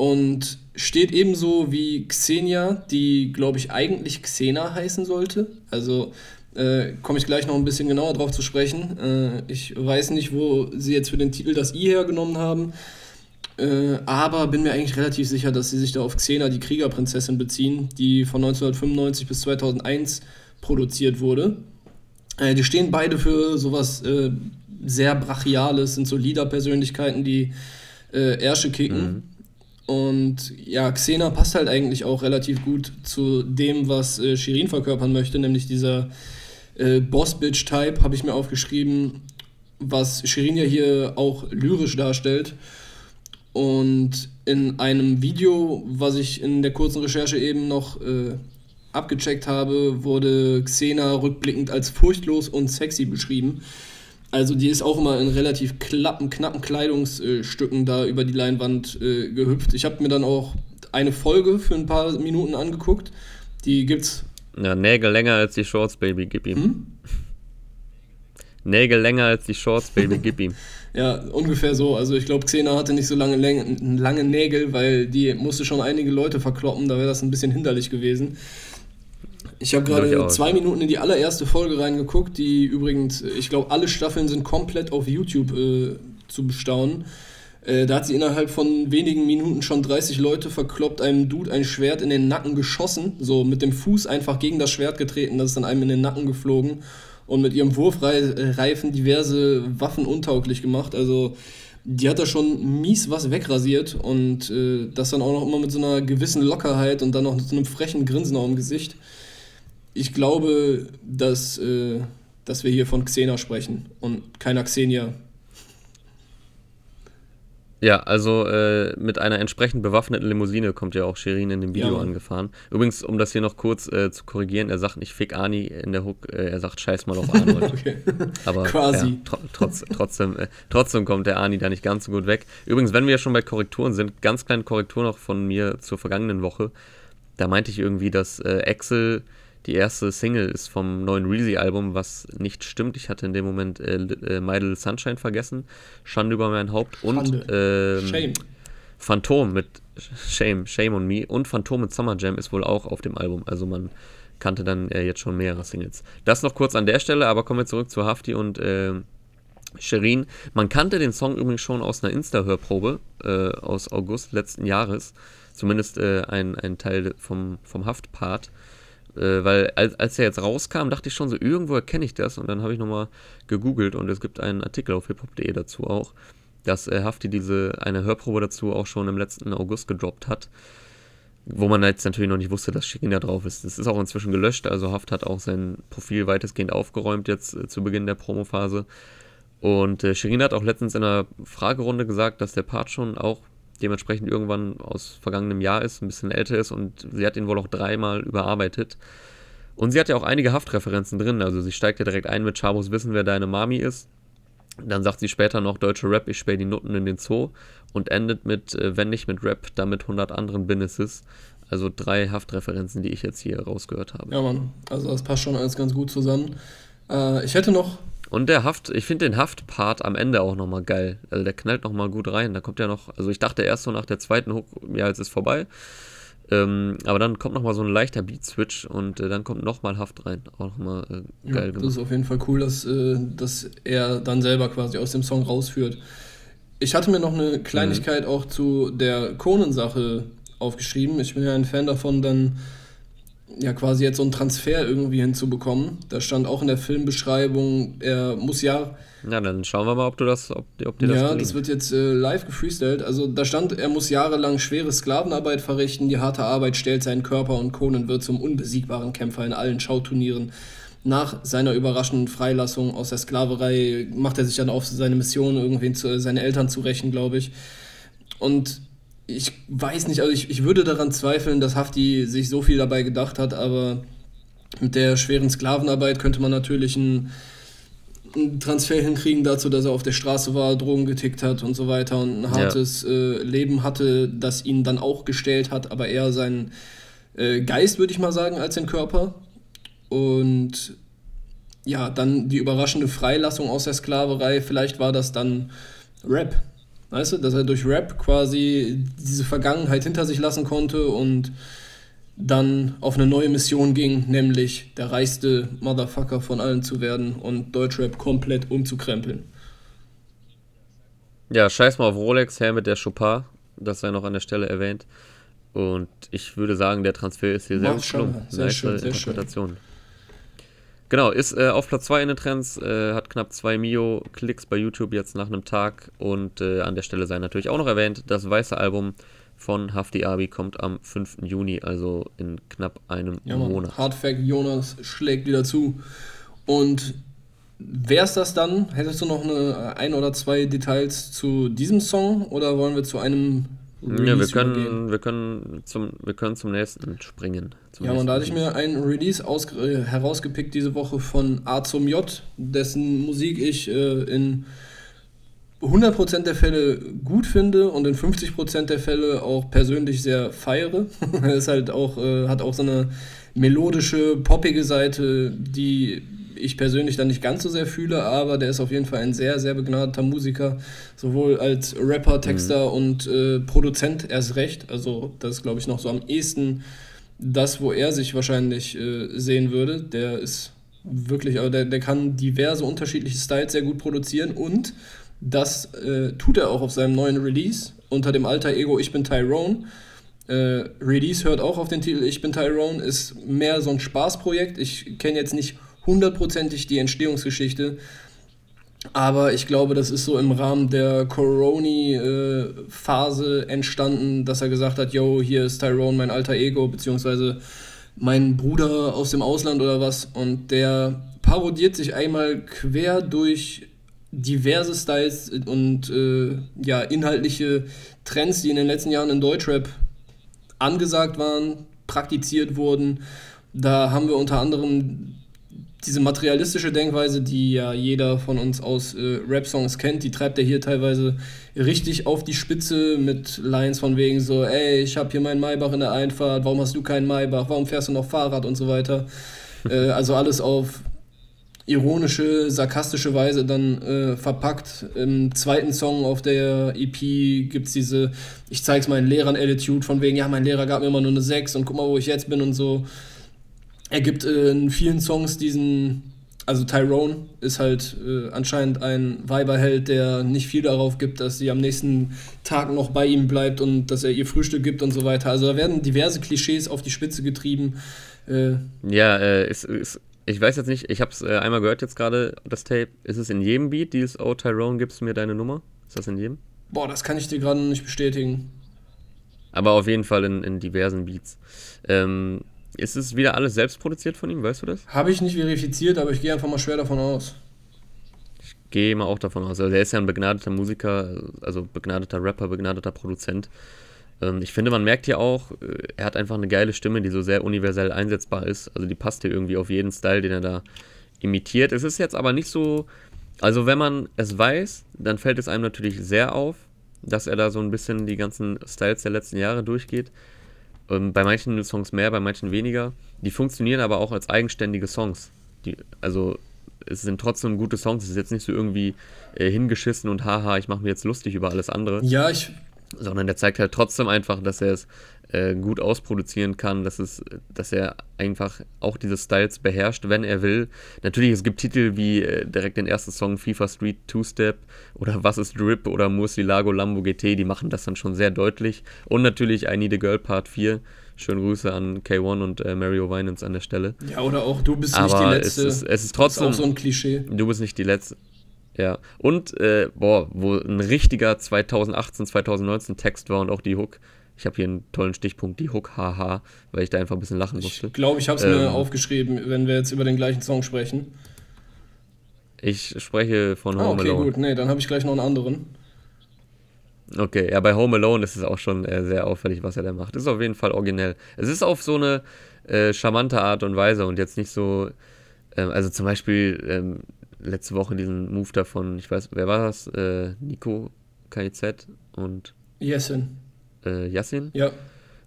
Und steht ebenso wie Xenia, die, glaube ich, eigentlich Xena heißen sollte. Also äh, komme ich gleich noch ein bisschen genauer drauf zu sprechen. Äh, ich weiß nicht, wo sie jetzt für den Titel das I hergenommen haben, äh, aber bin mir eigentlich relativ sicher, dass sie sich da auf Xena, die Kriegerprinzessin, beziehen, die von 1995 bis 2001 produziert wurde. Äh, die stehen beide für sowas äh, sehr Brachiales, sind so Leader-Persönlichkeiten, die äh, Ärsche kicken. Mhm. Und ja, Xena passt halt eigentlich auch relativ gut zu dem, was äh, Shirin verkörpern möchte, nämlich dieser äh, Boss-Bitch-Type, habe ich mir aufgeschrieben, was Shirin ja hier auch lyrisch darstellt. Und in einem Video, was ich in der kurzen Recherche eben noch äh, abgecheckt habe, wurde Xena rückblickend als furchtlos und sexy beschrieben. Also die ist auch immer in relativ klappen, knappen Kleidungsstücken da über die Leinwand äh, gehüpft. Ich habe mir dann auch eine Folge für ein paar Minuten angeguckt. Die gibt's ja, Nägel länger als die Shorts, Baby, gib ihm. Hm? Nägel länger als die Shorts, Baby, gib ihm. ja, ungefähr so. Also ich glaube, Xena hatte nicht so lange, lange Nägel, weil die musste schon einige Leute verkloppen, da wäre das ein bisschen hinderlich gewesen. Ich habe gerade zwei Minuten in die allererste Folge reingeguckt, die übrigens, ich glaube, alle Staffeln sind komplett auf YouTube äh, zu bestaunen. Äh, da hat sie innerhalb von wenigen Minuten schon 30 Leute verkloppt, einem Dude ein Schwert in den Nacken geschossen, so mit dem Fuß einfach gegen das Schwert getreten, das ist dann einem in den Nacken geflogen und mit ihrem Wurfreifen diverse Waffen untauglich gemacht. Also die hat da schon mies was wegrasiert und äh, das dann auch noch immer mit so einer gewissen Lockerheit und dann noch mit so einem frechen Grinsen auf dem Gesicht. Ich glaube, dass, äh, dass wir hier von Xena sprechen und keiner Xenia. Ja, also äh, mit einer entsprechend bewaffneten Limousine kommt ja auch Shirin in dem Video ja, angefahren. Übrigens, um das hier noch kurz äh, zu korrigieren, er sagt nicht Fick Ani in der Hook, äh, er sagt Scheiß mal auf Arnold. okay. Aber Quasi. Ja, tr trotz, trotzdem, äh, trotzdem kommt der Ani da nicht ganz so gut weg. Übrigens, wenn wir ja schon bei Korrekturen sind, ganz kleine Korrektur noch von mir zur vergangenen Woche. Da meinte ich irgendwie, dass äh, Axel die erste Single ist vom neuen Reezy-Album, was nicht stimmt. Ich hatte in dem Moment äh, äh, My Little Sunshine vergessen. Schande über mein Haupt. Und ähm, Shame. Phantom mit Shame, Shame on Me. Und Phantom mit Summer Jam ist wohl auch auf dem Album. Also man kannte dann äh, jetzt schon mehrere Singles. Das noch kurz an der Stelle, aber kommen wir zurück zu Hafti und äh, Sherin. Man kannte den Song übrigens schon aus einer Insta-Hörprobe äh, aus August letzten Jahres. Zumindest äh, ein, ein Teil vom, vom Haft-Part. Äh, weil als, als er jetzt rauskam, dachte ich schon so, irgendwo erkenne ich das. Und dann habe ich nochmal gegoogelt und es gibt einen Artikel auf hiphop.de dazu auch, dass äh, Hafti diese eine Hörprobe dazu auch schon im letzten August gedroppt hat. Wo man jetzt natürlich noch nicht wusste, dass Shirin da drauf ist. Das ist auch inzwischen gelöscht, also Haft hat auch sein Profil weitestgehend aufgeräumt jetzt äh, zu Beginn der Promophase. Und äh, Shirin hat auch letztens in einer Fragerunde gesagt, dass der Part schon auch dementsprechend irgendwann aus vergangenem Jahr ist, ein bisschen älter ist und sie hat ihn wohl auch dreimal überarbeitet. Und sie hat ja auch einige Haftreferenzen drin, also sie steigt ja direkt ein mit Chabos Wissen, wer deine Mami ist. Dann sagt sie später noch deutsche Rap, ich spähe die Nutten in den Zoo und endet mit, äh, wenn nicht mit Rap, dann mit 100 anderen Businesses. Also drei Haftreferenzen, die ich jetzt hier rausgehört habe. Ja, Mann, also das passt schon alles ganz gut zusammen. Äh, ich hätte noch und der Haft, ich finde den Haft-Part am Ende auch nochmal geil. Also der knallt nochmal gut rein. Da kommt ja noch, also ich dachte erst so nach der zweiten Hook, ja, jetzt ist vorbei. Ähm, aber dann kommt nochmal so ein leichter Beat-Switch und äh, dann kommt nochmal Haft rein. Auch nochmal äh, geil ja, gemacht. Das ist auf jeden Fall cool, dass, äh, dass er dann selber quasi aus dem Song rausführt. Ich hatte mir noch eine Kleinigkeit mhm. auch zu der Conan-Sache aufgeschrieben. Ich bin ja ein Fan davon, dann ja quasi jetzt so einen Transfer irgendwie hinzubekommen. Da stand auch in der Filmbeschreibung, er muss ja. Ja, dann schauen wir mal, ob du das, ob, ob dir das Ja, gelingt. das wird jetzt äh, live gefreestylt. Also da stand, er muss jahrelang schwere Sklavenarbeit verrichten, die harte Arbeit stellt seinen Körper und Conan wird zum unbesiegbaren Kämpfer in allen Schauturnieren. Nach seiner überraschenden Freilassung aus der Sklaverei macht er sich dann auf seine Mission, irgendwen zu, seine Eltern zu rächen, glaube ich. Und ich weiß nicht, also ich, ich würde daran zweifeln, dass Hafti sich so viel dabei gedacht hat, aber mit der schweren Sklavenarbeit könnte man natürlich einen, einen Transfer hinkriegen dazu, dass er auf der Straße war, Drogen getickt hat und so weiter und ein hartes ja. äh, Leben hatte, das ihn dann auch gestellt hat, aber eher seinen äh, Geist, würde ich mal sagen, als den Körper. Und ja, dann die überraschende Freilassung aus der Sklaverei, vielleicht war das dann Rap Weißt du, dass er durch Rap quasi diese Vergangenheit hinter sich lassen konnte und dann auf eine neue Mission ging, nämlich der reichste Motherfucker von allen zu werden und Deutschrap komplett umzukrempeln. Ja, scheiß mal auf Rolex, her mit der Chopin, das sei noch an der Stelle erwähnt. Und ich würde sagen, der Transfer ist hier sehr gelungen. Sehr schön, sehr Interpretation. Schön. Genau, ist äh, auf Platz 2 in den Trends, äh, hat knapp 2 Mio-Klicks bei YouTube jetzt nach einem Tag und äh, an der Stelle sei natürlich auch noch erwähnt, das weiße Album von Hafti Abi kommt am 5. Juni, also in knapp einem ja, Monat. Hardfact Jonas schlägt wieder zu. Und wäre es das dann? Hättest du noch eine, ein oder zwei Details zu diesem Song oder wollen wir zu einem Release ja, wir können, wir, können zum, wir können zum nächsten springen. Zum ja, nächsten und da hatte ich mir ein Release äh, herausgepickt diese Woche von A zum J, dessen Musik ich äh, in 100% der Fälle gut finde und in 50% der Fälle auch persönlich sehr feiere. er ist halt auch, äh, hat auch so eine melodische, poppige Seite, die ich persönlich dann nicht ganz so sehr fühle, aber der ist auf jeden Fall ein sehr, sehr begnadeter Musiker, sowohl als Rapper, Texter mhm. und äh, Produzent erst recht. Also das ist, glaube ich, noch so am ehesten das, wo er sich wahrscheinlich äh, sehen würde. Der ist wirklich, also der, der kann diverse unterschiedliche Styles sehr gut produzieren und das äh, tut er auch auf seinem neuen Release unter dem alter Ego Ich bin Tyrone. Äh, Release hört auch auf den Titel Ich bin Tyrone, ist mehr so ein Spaßprojekt. Ich kenne jetzt nicht hundertprozentig die Entstehungsgeschichte. Aber ich glaube, das ist so im Rahmen der Coroni-Phase entstanden, dass er gesagt hat, yo, hier ist Tyrone, mein alter Ego, beziehungsweise mein Bruder aus dem Ausland oder was. Und der parodiert sich einmal quer durch diverse Styles und äh, ja, inhaltliche Trends, die in den letzten Jahren in Deutschrap angesagt waren, praktiziert wurden. Da haben wir unter anderem diese materialistische Denkweise, die ja jeder von uns aus äh, Rap-Songs kennt, die treibt er hier teilweise richtig auf die Spitze mit Lines von wegen so, ey, ich habe hier meinen Maybach in der Einfahrt, warum hast du keinen Maybach, warum fährst du noch Fahrrad und so weiter. äh, also alles auf ironische, sarkastische Weise dann äh, verpackt. Im zweiten Song auf der EP gibt es diese, ich zeig's meinen Lehrern Attitude von wegen, ja, mein Lehrer gab mir immer nur eine 6 und guck mal, wo ich jetzt bin und so. Er gibt äh, in vielen Songs diesen, also Tyrone ist halt äh, anscheinend ein Weiberheld, der nicht viel darauf gibt, dass sie am nächsten Tag noch bei ihm bleibt und dass er ihr Frühstück gibt und so weiter. Also da werden diverse Klischees auf die Spitze getrieben. Äh, ja, äh, ist, ist, ich weiß jetzt nicht, ich habe es äh, einmal gehört jetzt gerade, das Tape. Ist es in jedem Beat, dieses Oh Tyrone, gibst du mir deine Nummer? Ist das in jedem? Boah, das kann ich dir gerade nicht bestätigen. Aber auf jeden Fall in, in diversen Beats. Ähm, ist es wieder alles selbst produziert von ihm, weißt du das? Habe ich nicht verifiziert, aber ich gehe einfach mal schwer davon aus. Ich gehe mal auch davon aus. Also er ist ja ein begnadeter Musiker, also begnadeter Rapper, begnadeter Produzent. Ähm, ich finde, man merkt hier auch, äh, er hat einfach eine geile Stimme, die so sehr universell einsetzbar ist. Also die passt hier irgendwie auf jeden Style, den er da imitiert. Es ist jetzt aber nicht so, also wenn man es weiß, dann fällt es einem natürlich sehr auf, dass er da so ein bisschen die ganzen Styles der letzten Jahre durchgeht. Ähm, bei manchen Songs mehr, bei manchen weniger. Die funktionieren aber auch als eigenständige Songs. Die, also es sind trotzdem gute Songs. Es ist jetzt nicht so irgendwie äh, hingeschissen und haha, ich mache mir jetzt lustig über alles andere. Ja, ich. Sondern der zeigt halt trotzdem einfach, dass er es äh, gut ausproduzieren kann, dass, es, dass er einfach auch diese Styles beherrscht, wenn er will. Natürlich, es gibt Titel wie äh, direkt den ersten Song FIFA Street Two-Step oder Was ist Drip oder Murcielago Lambo GT, die machen das dann schon sehr deutlich. Und natürlich I Need a Girl Part 4. Schöne Grüße an K1 und äh, Mario Winans an der Stelle. Ja, oder auch du bist Aber nicht die Letzte. Es ist, es ist trotzdem. Ist auch so ein Klischee. Du bist nicht die Letzte. Ja. Und, äh, boah, wo ein richtiger 2018, 2019 Text war und auch die Hook ich habe hier einen tollen Stichpunkt, die Hook, haha, weil ich da einfach ein bisschen lachen musste. Ich glaube, ich habe es ähm, mir aufgeschrieben, wenn wir jetzt über den gleichen Song sprechen. Ich spreche von Home ah, okay, Alone. Okay, gut, nee, dann habe ich gleich noch einen anderen. Okay, ja, bei Home Alone ist es auch schon äh, sehr auffällig, was er da macht. Ist auf jeden Fall originell. Es ist auf so eine äh, charmante Art und Weise und jetzt nicht so, äh, also zum Beispiel ähm, letzte Woche diesen Move davon, ich weiß, wer war das? Äh, Nico KZ und. Yesin äh, Yassin. Ja.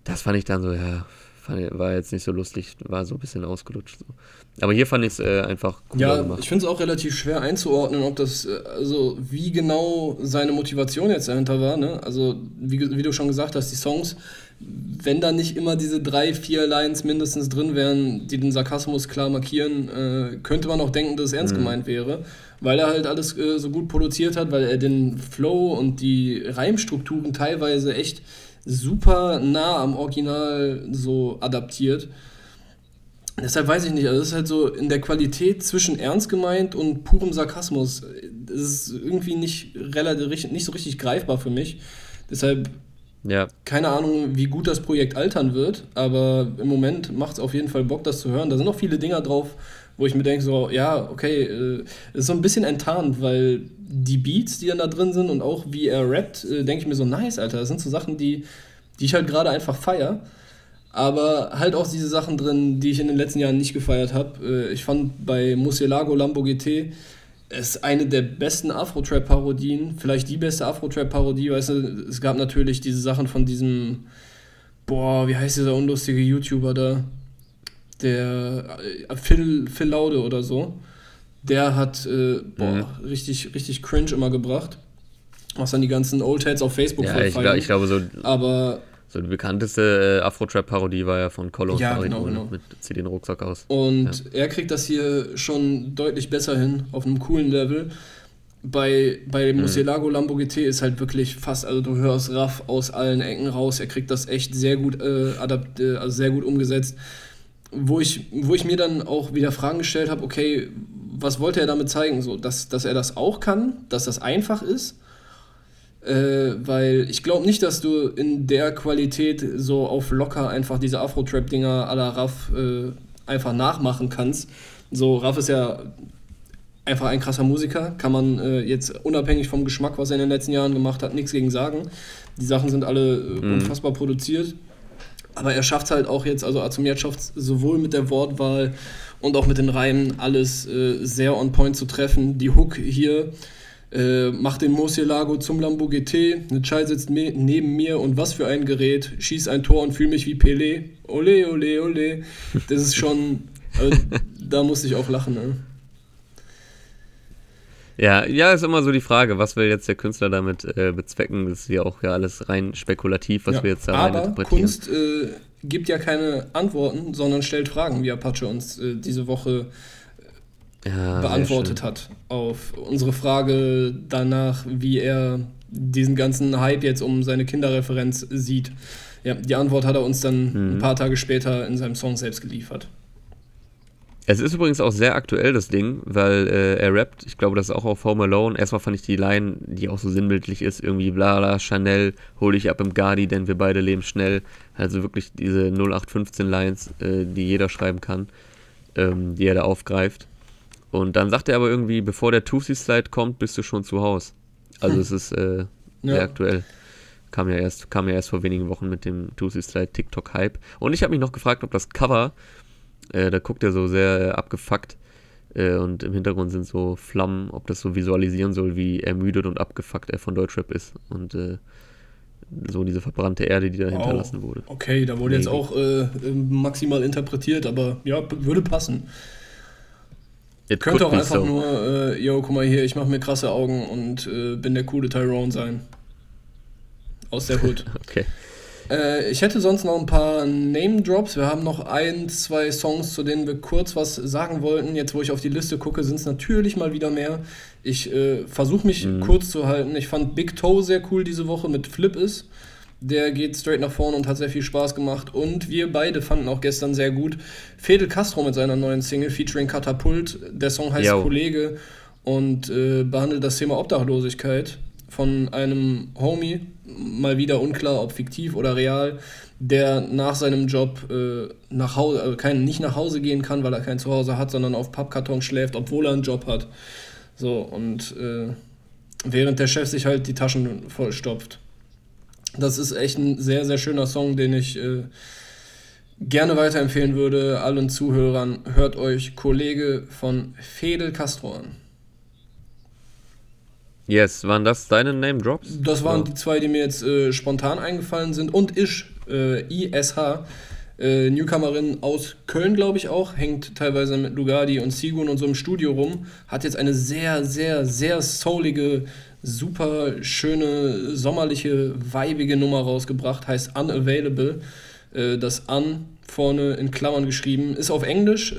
Das fand ich dann so, ja, fand, war jetzt nicht so lustig, war so ein bisschen ausgelutscht. So. Aber hier fand ich es äh, einfach cool ja, gemacht. Ich finde es auch relativ schwer einzuordnen, ob das, äh, also wie genau seine Motivation jetzt dahinter war. Ne? Also, wie, wie du schon gesagt hast, die Songs, wenn da nicht immer diese drei, vier Lines mindestens drin wären, die den Sarkasmus klar markieren, äh, könnte man auch denken, dass es ernst mhm. gemeint wäre. Weil er halt alles äh, so gut produziert hat, weil er den Flow und die Reimstrukturen teilweise echt super nah am Original so adaptiert. Deshalb weiß ich nicht, also das ist halt so in der Qualität zwischen ernst gemeint und purem Sarkasmus. Das ist irgendwie nicht, relativ, nicht so richtig greifbar für mich. Deshalb ja. keine Ahnung, wie gut das Projekt altern wird, aber im Moment macht es auf jeden Fall Bock, das zu hören. Da sind noch viele Dinger drauf, wo ich mir denke, so, ja, okay, äh, ist so ein bisschen enttarnt, weil die Beats, die dann da drin sind und auch wie er rappt, äh, denke ich mir so, nice, Alter, das sind so Sachen, die, die ich halt gerade einfach feier. Aber halt auch diese Sachen drin, die ich in den letzten Jahren nicht gefeiert habe. Äh, ich fand bei Musielago Lambo GT ist eine der besten Afro-Trap-Parodien, vielleicht die beste Afro-Trap-Parodie, weißt du, es gab natürlich diese Sachen von diesem, boah, wie heißt dieser unlustige YouTuber da? Der äh, Phil, Phil Laude oder so, der hat äh, boah, mhm. richtig, richtig cringe immer gebracht. Was dann die ganzen Old Heads auf Facebook ja, ich, glaub, ich glaube so. Aber so die bekannteste äh, Afro-Trap-Parodie war ja von Colo ja, genau, genau. mit Zieh den Rucksack aus. Und ja. er kriegt das hier schon deutlich besser hin, auf einem coolen Level. Bei, bei mhm. Musielago Lambo GT ist halt wirklich fast, also du hörst Raff aus allen Ecken raus. Er kriegt das echt sehr gut äh, adapt, also sehr gut umgesetzt wo ich, wo ich mir dann auch wieder Fragen gestellt habe, okay, was wollte er damit zeigen? So, dass, dass er das auch kann, dass das einfach ist. Äh, weil ich glaube nicht, dass du in der Qualität so auf locker einfach diese Afro-Trap-Dinger à la Raff äh, einfach nachmachen kannst. So, Raff ist ja einfach ein krasser Musiker, kann man äh, jetzt unabhängig vom Geschmack, was er in den letzten Jahren gemacht hat, nichts gegen sagen. Die Sachen sind alle äh, mhm. unfassbar produziert. Aber er schafft halt auch jetzt, also Azumiat schafft sowohl mit der Wortwahl und auch mit den Reimen alles äh, sehr on point zu treffen. Die Hook hier äh, macht den Murcielago zum Lambo GT, eine Chai sitzt neben mir und was für ein Gerät, schieß ein Tor und fühl mich wie Pelé. Ole, ole, ole. Das ist schon, also, da musste ich auch lachen. Ne? Ja, ja, ist immer so die Frage, was will jetzt der Künstler damit äh, bezwecken? Das ist ja auch ja alles rein spekulativ, was ja, wir jetzt da rein interpretieren. Kunst äh, gibt ja keine Antworten, sondern stellt Fragen, wie Apache uns äh, diese Woche äh, ja, beantwortet hat. Auf unsere Frage danach, wie er diesen ganzen Hype jetzt um seine Kinderreferenz sieht. Ja, die Antwort hat er uns dann mhm. ein paar Tage später in seinem Song selbst geliefert. Es ist übrigens auch sehr aktuell, das Ding, weil äh, er rappt, ich glaube, das ist auch auf Home Alone. Erstmal fand ich die Line, die auch so sinnbildlich ist, irgendwie bla bla, Chanel, hol dich ab im Gardi, denn wir beide leben schnell. Also wirklich diese 0815 Lines, äh, die jeder schreiben kann, ähm, die er da aufgreift. Und dann sagt er aber irgendwie, bevor der Tootsie Slide kommt, bist du schon zu Hause. Also hm. es ist äh, ja. sehr aktuell. Kam ja, erst, kam ja erst vor wenigen Wochen mit dem Tootsie Slide TikTok-Hype. Und ich habe mich noch gefragt, ob das Cover äh, da guckt er so sehr äh, abgefuckt äh, und im Hintergrund sind so Flammen, ob das so visualisieren soll, wie ermüdet und abgefuckt er von Deutschrap ist. Und äh, so diese verbrannte Erde, die da wow. hinterlassen wurde. Okay, da wurde nee. jetzt auch äh, maximal interpretiert, aber ja, würde passen. It Könnte auch einfach so. nur, äh, yo, guck mal hier, ich mache mir krasse Augen und äh, bin der coole Tyrone sein. Aus der Hood. okay. Äh, ich hätte sonst noch ein paar Name-Drops. Wir haben noch ein, zwei Songs, zu denen wir kurz was sagen wollten. Jetzt, wo ich auf die Liste gucke, sind es natürlich mal wieder mehr. Ich äh, versuche mich mhm. kurz zu halten. Ich fand Big Toe sehr cool diese Woche mit Flip ist. Der geht straight nach vorne und hat sehr viel Spaß gemacht. Und wir beide fanden auch gestern sehr gut Fedel Castro mit seiner neuen Single featuring Katapult. Der Song heißt Yo. Kollege und äh, behandelt das Thema Obdachlosigkeit von einem Homie, mal wieder unklar, ob fiktiv oder real, der nach seinem Job äh, nach Hause, äh, kein, nicht nach Hause gehen kann, weil er kein Zuhause hat, sondern auf Pappkarton schläft, obwohl er einen Job hat. So, und äh, während der Chef sich halt die Taschen vollstopft. Das ist echt ein sehr, sehr schöner Song, den ich äh, gerne weiterempfehlen würde. Allen Zuhörern, hört euch Kollege von Fedel Castro an. Yes, waren das deine Name Drops? Das waren ja. die zwei, die mir jetzt äh, spontan eingefallen sind. Und Ish, äh, ISH, äh, Newcomerin aus Köln, glaube ich auch, hängt teilweise mit Lugardi und Sigun und so im Studio rum. Hat jetzt eine sehr, sehr, sehr soulige, super schöne, sommerliche, weibige Nummer rausgebracht, heißt Unavailable. Äh, das Un vorne in Klammern geschrieben, ist auf Englisch.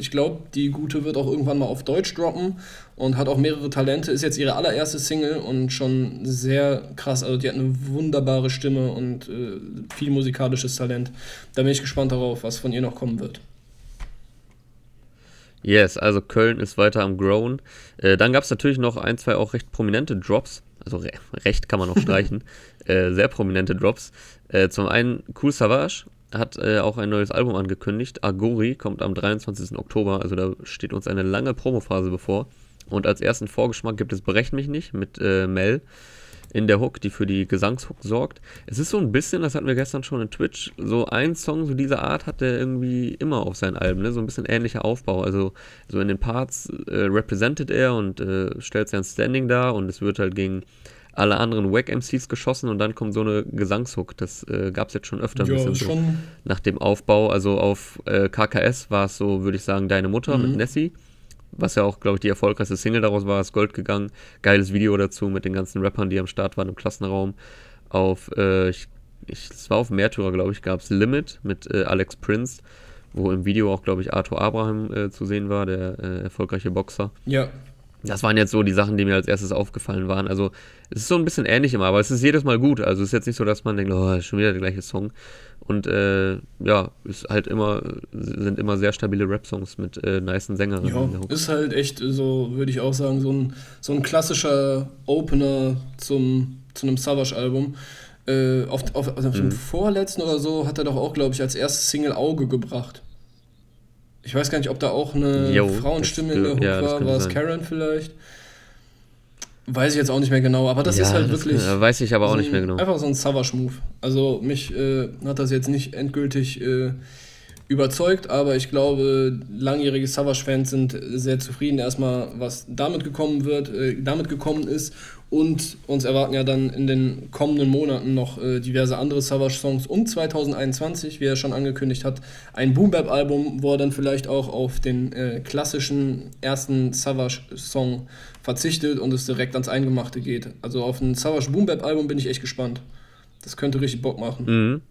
Ich glaube, die Gute wird auch irgendwann mal auf Deutsch droppen und hat auch mehrere Talente. Ist jetzt ihre allererste Single und schon sehr krass. Also die hat eine wunderbare Stimme und äh, viel musikalisches Talent. Da bin ich gespannt darauf, was von ihr noch kommen wird. Yes, also Köln ist weiter am Grown. Äh, dann gab es natürlich noch ein, zwei auch recht prominente Drops. Also re recht kann man noch streichen. äh, sehr prominente Drops. Äh, zum einen Cool Savage hat äh, auch ein neues Album angekündigt. Agori kommt am 23. Oktober, also da steht uns eine lange Promophase bevor. Und als ersten Vorgeschmack gibt es Berechn mich nicht mit äh, Mel in der Hook, die für die Gesangshook sorgt. Es ist so ein bisschen, das hatten wir gestern schon in Twitch, so ein Song so dieser Art hat er irgendwie immer auf seinen Alben, ne? so ein bisschen ähnlicher Aufbau. Also so in den Parts äh, represented er und äh, stellt sein Standing dar und es wird halt gegen alle anderen Wack-MCs geschossen und dann kommt so eine Gesangshook. Das äh, gab es jetzt schon öfter ein ja, bisschen so nach dem Aufbau. Also auf äh, KKS war es so, würde ich sagen, Deine Mutter mhm. mit Nessie. Was ja auch, glaube ich, die erfolgreichste Single daraus war, ist Gold gegangen. Geiles Video dazu mit den ganzen Rappern, die am Start waren im Klassenraum. Auf, äh, ich, ich, es war auf Märtyrer, glaube ich, gab es Limit mit äh, Alex Prince, wo im Video auch, glaube ich, Arthur Abraham äh, zu sehen war, der äh, erfolgreiche Boxer. Ja. Das waren jetzt so die Sachen, die mir als erstes aufgefallen waren. Also es ist so ein bisschen ähnlich immer, aber es ist jedes Mal gut. Also es ist jetzt nicht so, dass man denkt, oh, schon wieder der gleiche Song. Und äh, ja, ist halt immer, sind immer sehr stabile Rap-Songs mit äh, nicen Sängerinnen. Ja, ist halt echt so, würde ich auch sagen, so ein, so ein klassischer Opener zum, zu einem Savage-Album. Äh, auf, auf, also auf mhm. dem vorletzten oder so hat er doch auch, glaube ich, als erstes Single Auge gebracht. Ich weiß gar nicht, ob da auch eine jo, Frauenstimme in der Hook ja, war. War es Karen vielleicht? Weiß ich jetzt auch nicht mehr genau, aber das ja, ist halt das wirklich. Kann, weiß ich aber auch so ein, nicht mehr genau. Einfach so ein Savage-Move. Also mich äh, hat das jetzt nicht endgültig äh, überzeugt, aber ich glaube, langjährige Savage-Fans sind sehr zufrieden erstmal, was damit gekommen wird, äh, damit gekommen ist. Und uns erwarten ja dann in den kommenden Monaten noch äh, diverse andere Savage-Songs und 2021, wie er schon angekündigt hat, ein Boom-Bap-Album, wo er dann vielleicht auch auf den äh, klassischen ersten Savage-Song verzichtet und es direkt ans Eingemachte geht. Also auf ein Savage Boom-Bap-Album bin ich echt gespannt. Das könnte richtig Bock machen. Mhm.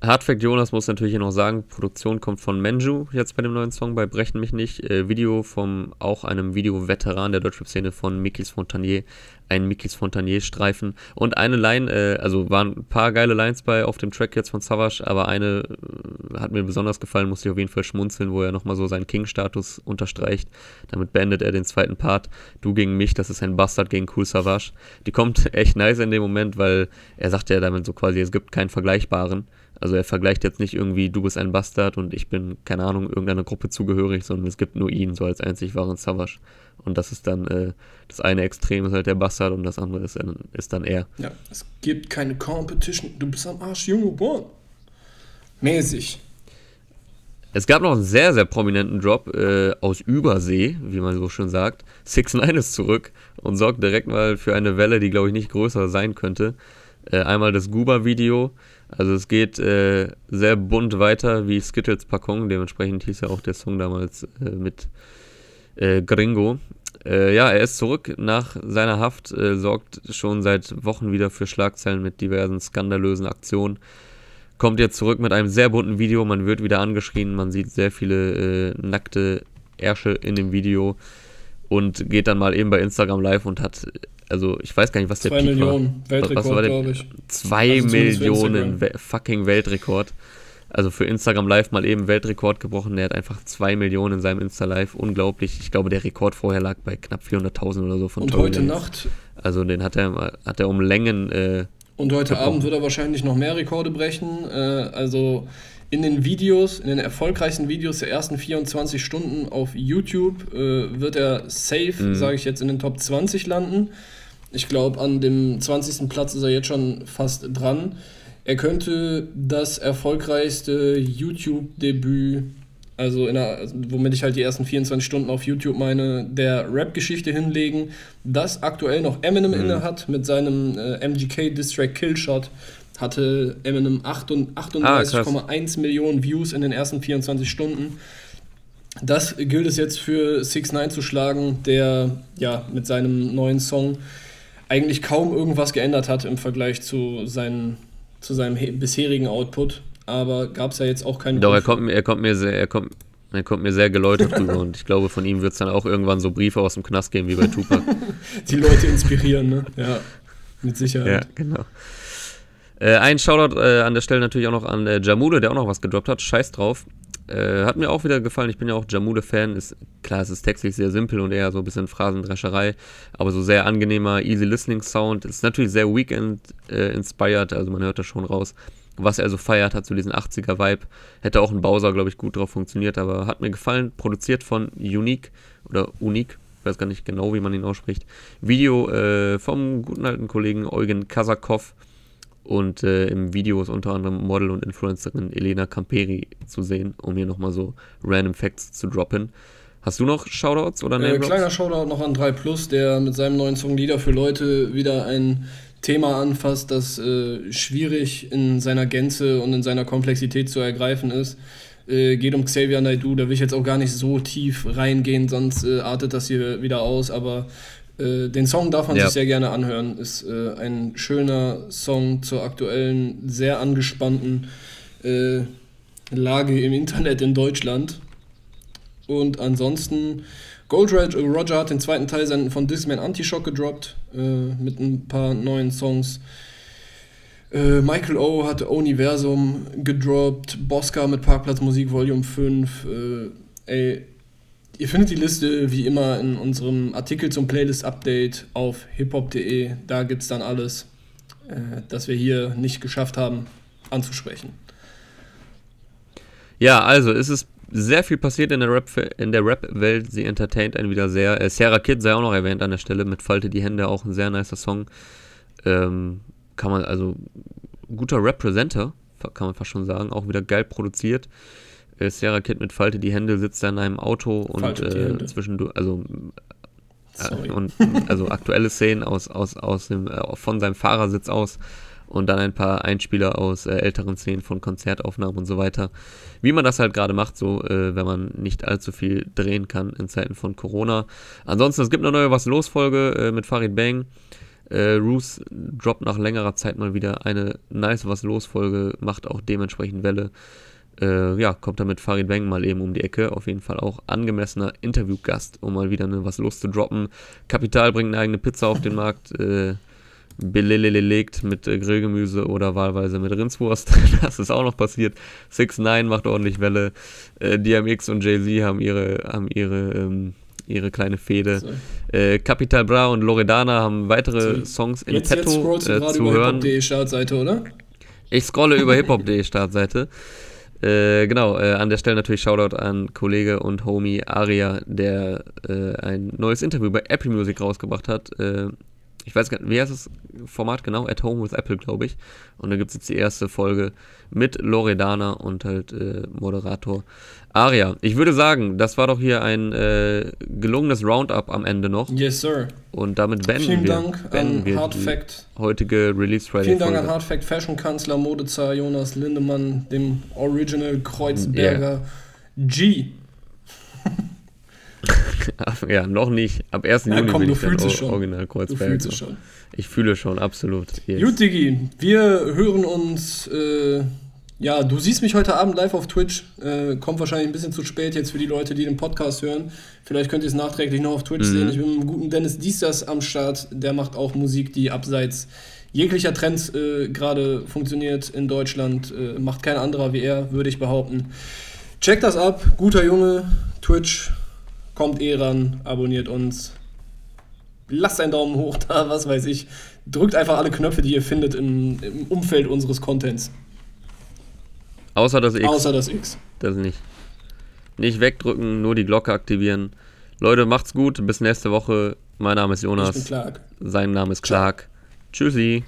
Hardfact Jonas muss natürlich hier noch sagen, Produktion kommt von Menju jetzt bei dem neuen Song bei Brechen mich nicht. Äh, Video vom auch einem Video-Veteran der Deutschrap-Szene von Mikis Fontanier, ein Mikis Fontanier-Streifen. Und eine Line, äh, also waren ein paar geile Lines bei auf dem Track jetzt von Savage, aber eine äh, hat mir besonders gefallen, musste ich auf jeden Fall schmunzeln, wo er nochmal so seinen King-Status unterstreicht. Damit beendet er den zweiten Part. Du gegen mich, das ist ein Bastard gegen Cool Savage. Die kommt echt nice in dem Moment, weil er sagt ja damit so quasi, es gibt keinen Vergleichbaren. Also er vergleicht jetzt nicht irgendwie, du bist ein Bastard und ich bin, keine Ahnung, irgendeiner Gruppe zugehörig, sondern es gibt nur ihn, so als einzig wahren Savage. Und das ist dann, äh, das eine Extrem ist halt der Bastard und das andere ist, ist dann er. Ja, es gibt keine Competition, du bist am Arsch, Junge, boah. Mäßig. Es gab noch einen sehr, sehr prominenten Drop äh, aus Übersee, wie man so schön sagt. 6 9 ist zurück und sorgt direkt mal für eine Welle, die, glaube ich, nicht größer sein könnte. Äh, einmal das Guba-Video, also es geht äh, sehr bunt weiter wie Skittles Packung, dementsprechend hieß ja auch der Song damals äh, mit äh, Gringo. Äh, ja, er ist zurück nach seiner Haft, äh, sorgt schon seit Wochen wieder für Schlagzeilen mit diversen skandalösen Aktionen. Kommt jetzt zurück mit einem sehr bunten Video, man wird wieder angeschrien, man sieht sehr viele äh, nackte Ärsche in dem Video und geht dann mal eben bei Instagram live und hat also ich weiß gar nicht, was der Zwei Peak Millionen, war. Weltrekord, glaube ich. Zwei also Millionen We fucking Weltrekord. Also für Instagram Live mal eben Weltrekord gebrochen. Der hat einfach zwei Millionen in seinem Insta Live. Unglaublich. Ich glaube, der Rekord vorher lag bei knapp 400.000 oder so von Und heute Nacht. Also den hat er, hat er um Längen. Äh, und heute gebrochen. Abend wird er wahrscheinlich noch mehr Rekorde brechen. Äh, also in den Videos, in den erfolgreichsten Videos der ersten 24 Stunden auf YouTube äh, wird er safe, mhm. sage ich jetzt, in den Top 20 landen. Ich glaube, an dem 20. Platz ist er jetzt schon fast dran. Er könnte das erfolgreichste YouTube-Debüt, also, der, also womit ich halt die ersten 24 Stunden auf YouTube meine, der Rap-Geschichte hinlegen, das aktuell noch Eminem mhm. inne hat mit seinem äh, MGK-Distrack Killshot hatte Eminem 38,1 ah, Millionen Views in den ersten 24 Stunden. Das gilt es jetzt für 6 9 zu schlagen, der ja mit seinem neuen Song eigentlich kaum irgendwas geändert hat im Vergleich zu, seinen, zu seinem bisherigen Output. Aber gab es ja jetzt auch keinen. Doch, er kommt, er kommt mir sehr, er kommt, er kommt mir sehr geläutert rüber und ich glaube, von ihm wird es dann auch irgendwann so Briefe aus dem Knast geben wie bei Tupac. Die Leute inspirieren, ne? Ja, mit Sicherheit. Ja, genau. Äh, ein Shoutout äh, an der Stelle natürlich auch noch an äh, Jamule, der auch noch was gedroppt hat. Scheiß drauf. Äh, hat mir auch wieder gefallen. Ich bin ja auch Jamule-Fan. Ist, klar, es ist textlich sehr simpel und eher so ein bisschen Phrasendrescherei, aber so sehr angenehmer, easy listening Sound. Ist natürlich sehr Weekend-inspired, also man hört das schon raus. Was er so feiert, hat so diesen 80er-Vibe. Hätte auch ein Bowser, glaube ich, gut drauf funktioniert, aber hat mir gefallen. Produziert von Unique oder Unique, ich weiß gar nicht genau, wie man ihn ausspricht. Video äh, vom guten alten Kollegen Eugen Kasakov. Und äh, im Video ist unter anderem Model und Influencerin Elena Camperi zu sehen, um hier nochmal so random Facts zu droppen. Hast du noch Shoutouts oder Name äh, Kleiner Shoutout noch an 3 Plus, der mit seinem neuen Song Lieder für Leute wieder ein Thema anfasst, das äh, schwierig in seiner Gänze und in seiner Komplexität zu ergreifen ist. Äh, geht um Xavier Naidoo, da will ich jetzt auch gar nicht so tief reingehen, sonst äh, artet das hier wieder aus, aber äh, den Song darf man ja. sich sehr gerne anhören. Ist äh, ein schöner Song zur aktuellen, sehr angespannten äh, Lage im Internet in Deutschland. Und ansonsten, Gold Roger hat den zweiten Teil von Discman Anti-Shock gedroppt, äh, mit ein paar neuen Songs. Äh, Michael O. hat Universum gedroppt, Bosca mit Parkplatzmusik Volume 5. Äh, ey, ihr findet die Liste wie immer in unserem Artikel zum Playlist-Update auf hiphop.de. Da gibt es dann alles, äh, das wir hier nicht geschafft haben anzusprechen. Ja, also es ist sehr viel passiert in der Rap Rap-Welt. Sie entertaint einen wieder sehr. Äh, Sarah Kid sei auch noch erwähnt an der Stelle mit Falte die Hände, auch ein sehr nicer Song. Ähm, kann man also guter Representer, kann man fast schon sagen, auch wieder geil produziert. Äh, Sarah Kid mit Falte die Hände sitzt da in einem Auto und äh, zwischendurch, also äh, und also aktuelle Szenen aus, aus, aus dem, äh, von seinem Fahrersitz aus und dann ein paar Einspieler aus äh, älteren Szenen von Konzertaufnahmen und so weiter. Wie man das halt gerade macht, so, äh, wenn man nicht allzu viel drehen kann in Zeiten von Corona. Ansonsten, es gibt eine neue Was los Folge äh, mit Farid Bang. Äh, Roos droppt nach längerer Zeit mal wieder eine nice Was los Folge, macht auch dementsprechend Welle. Äh, ja, kommt da mit Farid Bang mal eben um die Ecke. Auf jeden Fall auch angemessener Interviewgast, um mal wieder eine Was los zu droppen. Kapital bringt eine eigene Pizza auf den Markt. Äh, belegt mit äh, Grillgemüse oder wahlweise mit Rindswurst. das ist auch noch passiert. 6 9 macht ordentlich Welle. Äh, DMX und Jay-Z haben ihre, haben ihre, ähm, ihre kleine Fehde. Äh, Capital Bra und Loredana haben weitere so. Songs in jetzt, petto jetzt äh, zu hören. Startseite, oder? Ich scrolle über hiphop.de Startseite. Äh, genau, äh, an der Stelle natürlich Shoutout an Kollege und Homie Aria, der äh, ein neues Interview bei Apple Music rausgebracht hat. Ich weiß gar nicht, wie heißt das Format genau? At Home with Apple, glaube ich. Und da gibt es jetzt die erste Folge mit Loredana und halt äh, Moderator Aria. Ich würde sagen, das war doch hier ein äh, gelungenes Roundup am Ende noch. Yes, sir. Und damit beenden Vielen wir, Dank an Hard Fact. heutige Release Friday. Vielen Dank an Hard Fact Fashion Kanzler Modezar Jonas Lindemann, dem Original Kreuzberger yeah. G. ja, noch nicht. Ab 1. Ja, Juni komm, bin ich dann schon. Original Kreuzberg. Du fühlst es schon. Ich fühle schon, absolut. Yes. Gut, Digi, wir hören uns. Äh, ja, du siehst mich heute Abend live auf Twitch. Äh, kommt wahrscheinlich ein bisschen zu spät jetzt für die Leute, die den Podcast hören. Vielleicht könnt ihr es nachträglich noch auf Twitch mhm. sehen. Ich bin mit dem guten Dennis Diestas am Start. Der macht auch Musik, die abseits jeglicher Trends äh, gerade funktioniert in Deutschland. Äh, macht kein anderer wie er, würde ich behaupten. Checkt das ab. Guter Junge. Twitch kommt eh ran, abonniert uns, lasst einen Daumen hoch da, was weiß ich. Drückt einfach alle Knöpfe, die ihr findet im, im Umfeld unseres Contents. Außer das X. Außer das X. Das nicht. Nicht wegdrücken, nur die Glocke aktivieren. Leute, macht's gut. Bis nächste Woche. Mein Name ist Jonas. Ich bin Clark. Sein Name ist Clark. Ciao. Tschüssi.